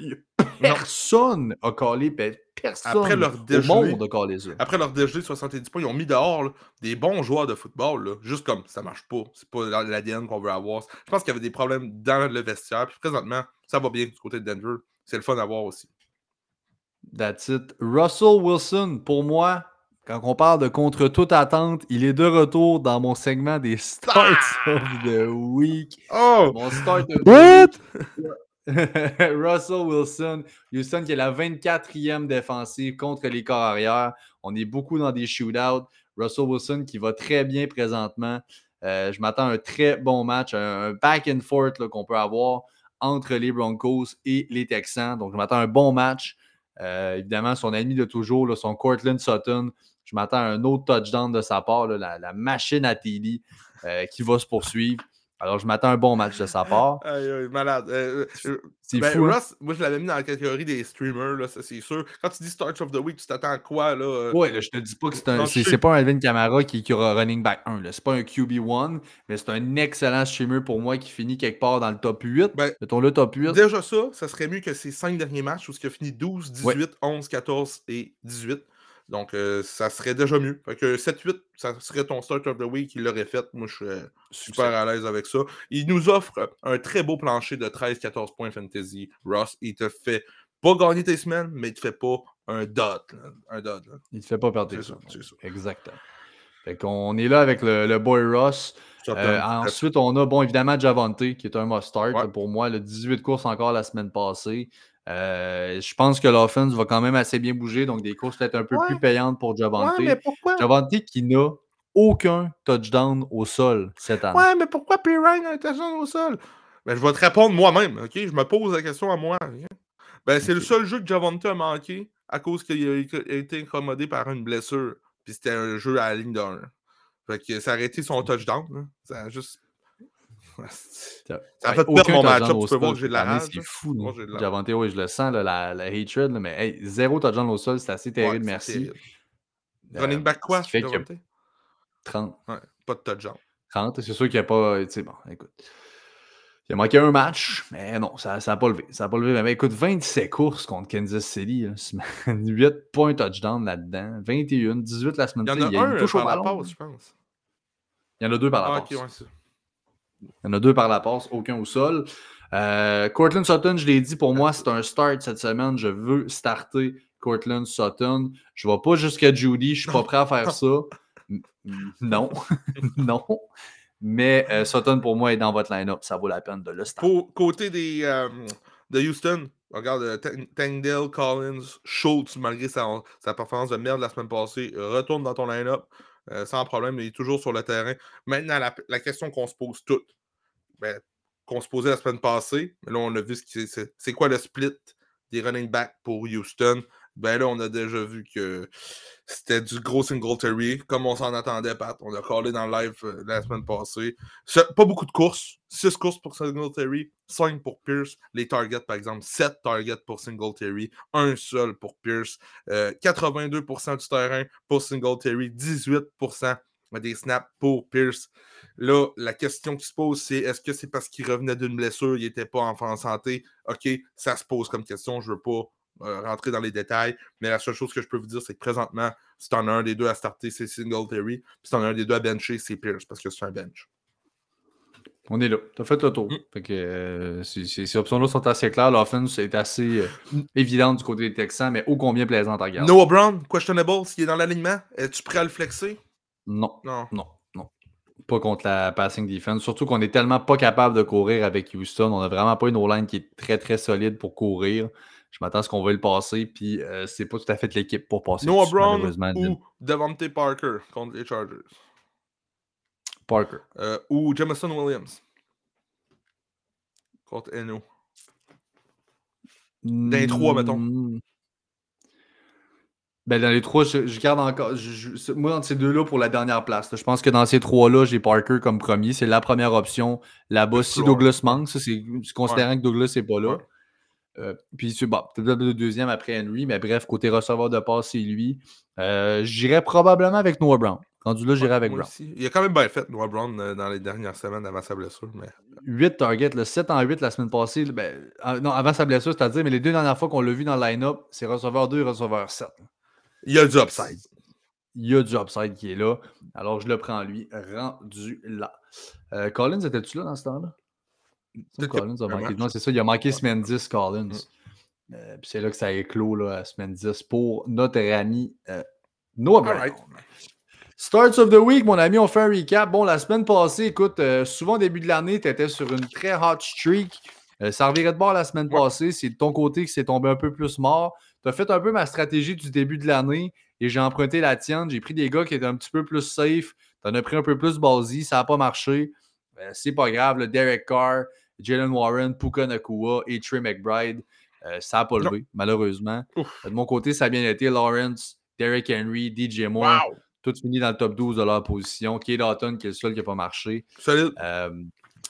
personne a collé, personne après leur au monde a collé ça. Après leur dégelé de 70 points, ils ont mis dehors des bons joueurs de football, juste comme ça marche pas. C'est pas l'ADN qu'on veut avoir. Je pense qu'il y avait des problèmes dans le vestiaire. Puis présentement, ça va bien du côté de Denver. C'est le fun à voir aussi. That's it. Russell Wilson, pour moi, quand on parle de contre toute attente, il est de retour dans mon segment des starts of the week. Oh! Mon start of the week. Russell Wilson, Houston qui est la 24e défensive contre les corps arrière. On est beaucoup dans des shootouts. Russell Wilson qui va très bien présentement. Euh, je m'attends à un très bon match, un, back and forth qu'on peut avoir entre les Broncos et les Texans. Donc, je m'attends à un bon match. Euh, évidemment, son ami de toujours, son Cortland Sutton. Je m'attends à un autre touchdown de sa part, la, machine à TD euh, qui va se poursuivre. Alors, je m'attends à un bon match de sa part. malade. Euh, euh, c'est ben, fou. Hein? moi, je l'avais mis dans la catégorie des streamers, là, ça c'est sûr. Quand tu dis Starts of the Week, tu t'attends à quoi? Là, euh? Ouais, je te dis pas que c'est un. C'est pas un Alvin Kamara qui, qui aura running back 1. C'est pas un QB1, mais c'est un excellent streamer pour moi qui finit quelque part dans le top 8. Ben, Mettons le top 8. Déjà ça, ça serait mieux que ces 5 derniers matchs où il a fini 12, 18, 11, 14 et 18. Donc, euh, ça serait déjà mieux. Fait que 7-8, ça serait ton start of the week. Il l'aurait fait. Moi, je suis super à l'aise avec ça. Il nous offre un très beau plancher de 13-14 points fantasy. Ross, il te fait pas gagner tes semaines, mais il te fait pas un dot. Un dot Il te fait pas perdre tes semaines. Exactement. Fait qu'on est là avec le, boy Ross. Euh, ensuite, on a, bon, évidemment, Javante, qui est un must-start pour moi. Le 18 courses encore la semaine passée. Euh, je pense que l'offense va quand même assez bien bouger, donc des courses peut-être un peu plus payantes pour Javante. Ouais, mais pourquoi? Javante qui n'a aucun touchdown au sol cette année. Ouais, mais pourquoi Pirine a un touchdown au sol? Ben, je vais te répondre moi-même, OK? Je me pose la question à moi. Ben, c'est le seul jeu que Javante a manqué à cause qu'il a été incommodé par une blessure. Puis c'était un jeu à la ligne d'un. Fait que ça a arrêté son touchdown. Ça a juste ça a fait perdre mon match-up. Tu peux voir que j'ai de la rage. C'est fou. Javante, oui, je le sens, la, la hatred. mais hey, zéro touchdown au sol, c'est assez terrible, merci. Euh, Running back quoi? Fait que 30. Ouais, pas de touchdown. 30, c'est sûr qu'il n'y a pas. Tu sais, bon, écoute. Il a manqué un match, mais non, ça n'a pas levé. Ça n'a pas levé. Mais écoute, 27 courses contre Kansas City. 8 points touchdown là-dedans. 21, 18 la semaine Il y en a, il, un par la passe, je pense. Il y en a deux par la Ah, passe. ok, ouais, Il y en a deux par la passe, aucun au sol. Euh, Cortland Sutton, je l'ai dit, pour moi, c'est un start cette semaine. Je veux starter Cortland Sutton. Je ne vais pas jusqu'à Judy. Je ne suis pas prêt à faire ça. Non. non. Mais euh, Sutton, pour moi, est dans votre line-up. Ça vaut la peine de le starter. Côté des, euh, de Houston, regarde, euh, Tang- Tangdale, Collins, Schultz, malgré sa, sa performance de merde la semaine passée, retourne dans ton line-up euh, sans problème. Il est toujours sur le terrain. Maintenant, la, question qu'on se pose toutes, ben, qu'on se posait la semaine passée, là, on a vu ce qui c'est quoi le split des running backs pour Houston? Ben là, on a déjà vu que c'était du gros Singletary, comme on s'en attendait, Pat. On a collé dans le live euh, la semaine passée. Pas beaucoup de courses. 6 courses pour Singletary, 5 pour Pierce. Les targets, par exemple, 7 targets pour Singletary, un seul pour Pierce. Euh, 82% du terrain pour Singletary, 18% des snaps pour Pierce. Là, la question qui se pose, c'est est-ce que c'est parce qu'il revenait d'une blessure, il n'était pas en santé? OK, ça se pose comme question. Je ne veux pas euh, rentrer dans les détails, mais la seule chose que je peux vous dire, c'est que présentement, si tu en as un des deux à starter, c'est Singletary. Puis si tu en as un des deux à bencher, c'est Pierce, parce que c'est un bench. On est là. Tu as fait le tour. Mm. Fait que, euh, ces, options-là sont assez claires. L'offense est assez euh, évidente du côté des Texans, mais ô combien plaisante à regarder. Noah Brown, questionable, s'il est dans l'alignement, es-tu prêt à le flexer? Non. Non. Non, non. Pas contre la passing defense. Surtout qu'on est tellement pas capable de courir avec Houston. On a vraiment pas une O-line qui est très très solide pour courir. Je m'attends à ce qu'on va le passer, puis euh, c'est pas tout à fait l'équipe pour passer. Noah Brown ou Devontae Parker contre les Chargers? Parker. Euh, ou Jameson Williams contre Eno? Dans les trois, mettons. Mm. Ben, dans les trois, je, je garde encore. je- je- moi, dans ces deux-là, pour la dernière place. là, je pense que dans ces trois-là, j'ai Parker comme premier. C'est la première option. Là-bas, si. Douglas manque, ça, c'est considérant que Douglas n'est pas là. Ouais. Euh, puis, c'est bon, peut-être le deuxième après Henry, mais bref, côté receveur de passe, c'est lui. Euh, J'irais probablement avec Noah Brown. Rendu là, j'irais avec Brown. aussi. Il a quand même bien fait, Noah Brown, euh, dans les dernières semaines avant sa blessure. Mais... 8 targets, le 7 en 8 la semaine passée. Ben, non, avant sa blessure, c'est-à-dire, mais les deux dernières fois qu'on l'a vu dans le line-up, c'est receveur 2 et receveur 7. Il y a du upside. Il y a du upside qui est là. Alors, je le prends lui, rendu là. Euh, Collins, était-tu là dans ce temps-là? Collins a manqué. Non, c'est ça, il a manqué semaine 10, Collins. Euh, puis c'est là que ça a éclos, là, à semaine 10, pour notre ami euh, Noah Brown. Starts of the week, mon ami, on fait un recap. Bon, la semaine passée, écoute, euh, souvent au début de l'année, tu étais sur une très hot streak. Euh, ça revirait de bord la semaine Ouais. passée. C'est de ton côté que c'est tombé un peu plus mort. Tu as fait un peu ma stratégie du début de l'année et j'ai emprunté la tienne. J'ai pris des gars qui étaient un petit peu plus safe. Tu en as pris un peu plus basy. Ça n'a pas marché. Euh, c'est pas grave. le Derek Carr, Jalen Warren, Puka Nakua et Trey McBride, euh, ça n'a pas Non. levé, malheureusement. Ouf. De mon côté, ça a bien été. Lawrence, Derek Henry, DJ Moore. Wow! Tout fini dans le top 12 de leur position. Kay Dalton, qui est le seul qui n'a pas marché. Solide. Euh,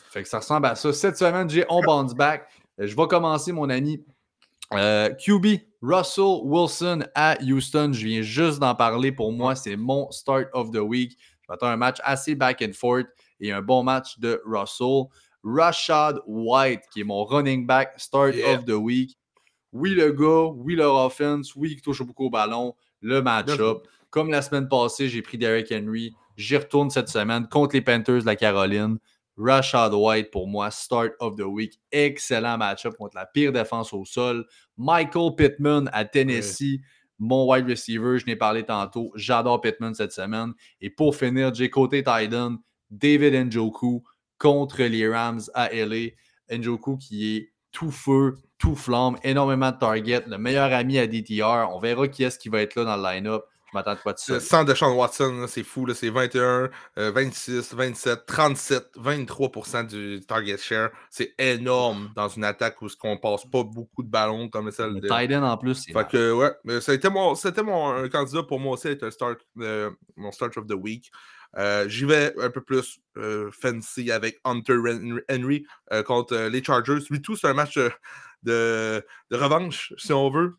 fait que ça ressemble à ça. Cette semaine, j'ai On Bounce Back. Euh, Je vais commencer, mon ami. Euh, QB, Russell Wilson à Houston. Je viens juste d'en parler. Pour moi, c'est mon start of the week. Je m'attends à un match assez back and forth et un bon match de Russell. Rashad White, qui est mon running back start Yeah. of the week. Oui, le gars, oui, leur offense, oui, qui touche beaucoup au ballon, le match-up. Comme la semaine passée, j'ai pris Derrick Henry. J'y retourne cette semaine contre les Panthers de la Caroline. Rashad White, pour moi, start of the week. Excellent match-up contre la pire défense au sol. Michael Pittman à Tennessee, mon wide receiver, je n'ai parlé tantôt. J'adore Pittman cette semaine. Et pour finir, j'ai côté Titan, David Njoku contre les Rams à LA. Njoku qui est tout feu, tout flamme, énormément de targets, le meilleur ami à DTR. On verra qui est-ce qui va être là dans le line-up. Je m'attends pas de ça? Le centre de Sean Watson, c'est fou. C'est 21, euh, 26, 27, 37, 23% du target share. C'est énorme dans une attaque où on passe pas beaucoup de ballons comme celle Le de. Titan en plus, Fait que, ouais, mais ça a été mon, c'était mon un candidat pour moi aussi, être un start, euh, mon start of the week. Euh, J'y vais un peu plus euh, fancy avec Hunter Henry euh, contre les Chargers. Lui, tout, c'est un match de, revanche, si on veut.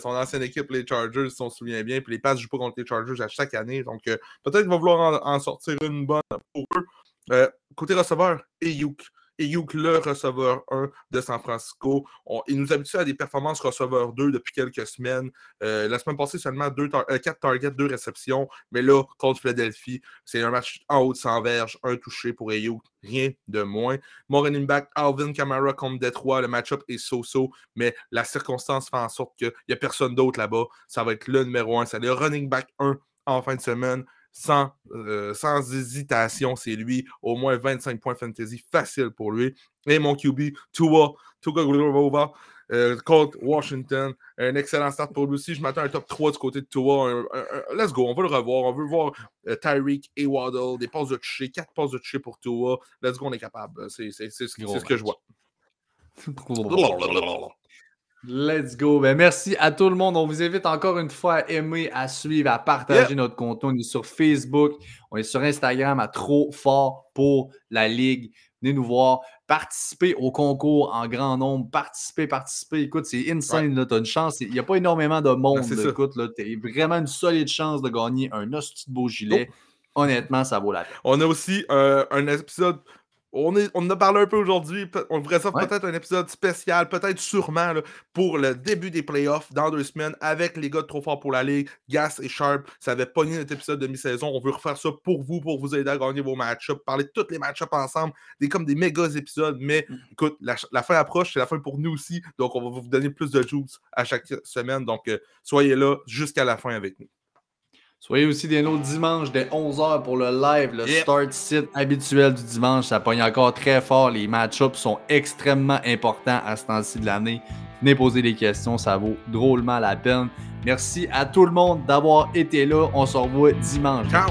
Son ancienne équipe, les Chargers, si on se souvient bien. Puis les Pats jouent pas contre les Chargers à chaque année. Donc, peut-être qu'il va vouloir en, sortir une bonne pour eux. Côté receveur, Ayuk. Ayuk, le receveur 1 de San Francisco. il nous habitue à des performances receveur 2 depuis quelques semaines. Euh, la semaine passée, seulement 4 euh, targets, 2 réceptions. Mais là, contre Philadelphie, c'est un match en haut de 100 verges, un touché pour Ayuk, rien de moins. Mon running back, Alvin Kamara contre Detroit, le match-up est so-so, mais la circonstance fait en sorte qu'il n'y a personne d'autre là-bas. Ça va être le numéro 1. C'est le running back 1 en fin de semaine sans, euh, sans hésitation, c'est lui. Au moins 25 points fantasy, facile pour lui. Et mon QB, Tua, Tua Glorova, euh, contre Washington. Un excellent start pour lui aussi. Je m'attends à un top 3 du côté de Tua. let's go, on va le revoir. On veut voir euh, Tyreek et Waddle, des passes de toucher, 4 passes de toucher pour Tua. Let's go, on est capable. C'est ce que je vois. Let's go. Ben, merci à tout le monde. On vous invite encore une fois à aimer, à suivre, à partager notre contenu. On est sur Facebook, on est sur Instagram à Trop Fort pour la Ligue. Venez nous voir. Participez au concours en grand nombre. Participez, participez. Écoute, c'est insane. Tu as une chance. Il n'y a pas énormément de monde. écoute, tu as vraiment une solide chance de gagner un hostie de beau gilet. Oh. Honnêtement, ça vaut la peine. On a aussi euh, un épisode on, est, on en a parlé un peu aujourd'hui. On devrait ça peut-être un épisode spécial, peut-être sûrement pour le début des playoffs dans deux semaines avec les gars de Trop Fort pour la Ligue, Gas et Sharp. Ça avait pogné notre épisode de mi-saison. On veut refaire ça pour vous, pour vous aider à gagner vos match-ups, parler de tous les match-ups ensemble, des comme des méga épisodes. Mais mm. écoute, la, fin approche, c'est la fin pour nous aussi. Donc, on va vous donner plus de juice à chaque semaine. Donc, euh, soyez là jusqu'à la fin avec nous. Soyez aussi des nôtres dimanche dès 11h pour le live, le start sit habituel du dimanche. Ça pogne encore très fort. Les match-ups sont extrêmement importants à ce temps-ci de l'année. Venez poser des questions, ça vaut drôlement la peine. Merci à tout le monde d'avoir été là. On se revoit dimanche. Ciao!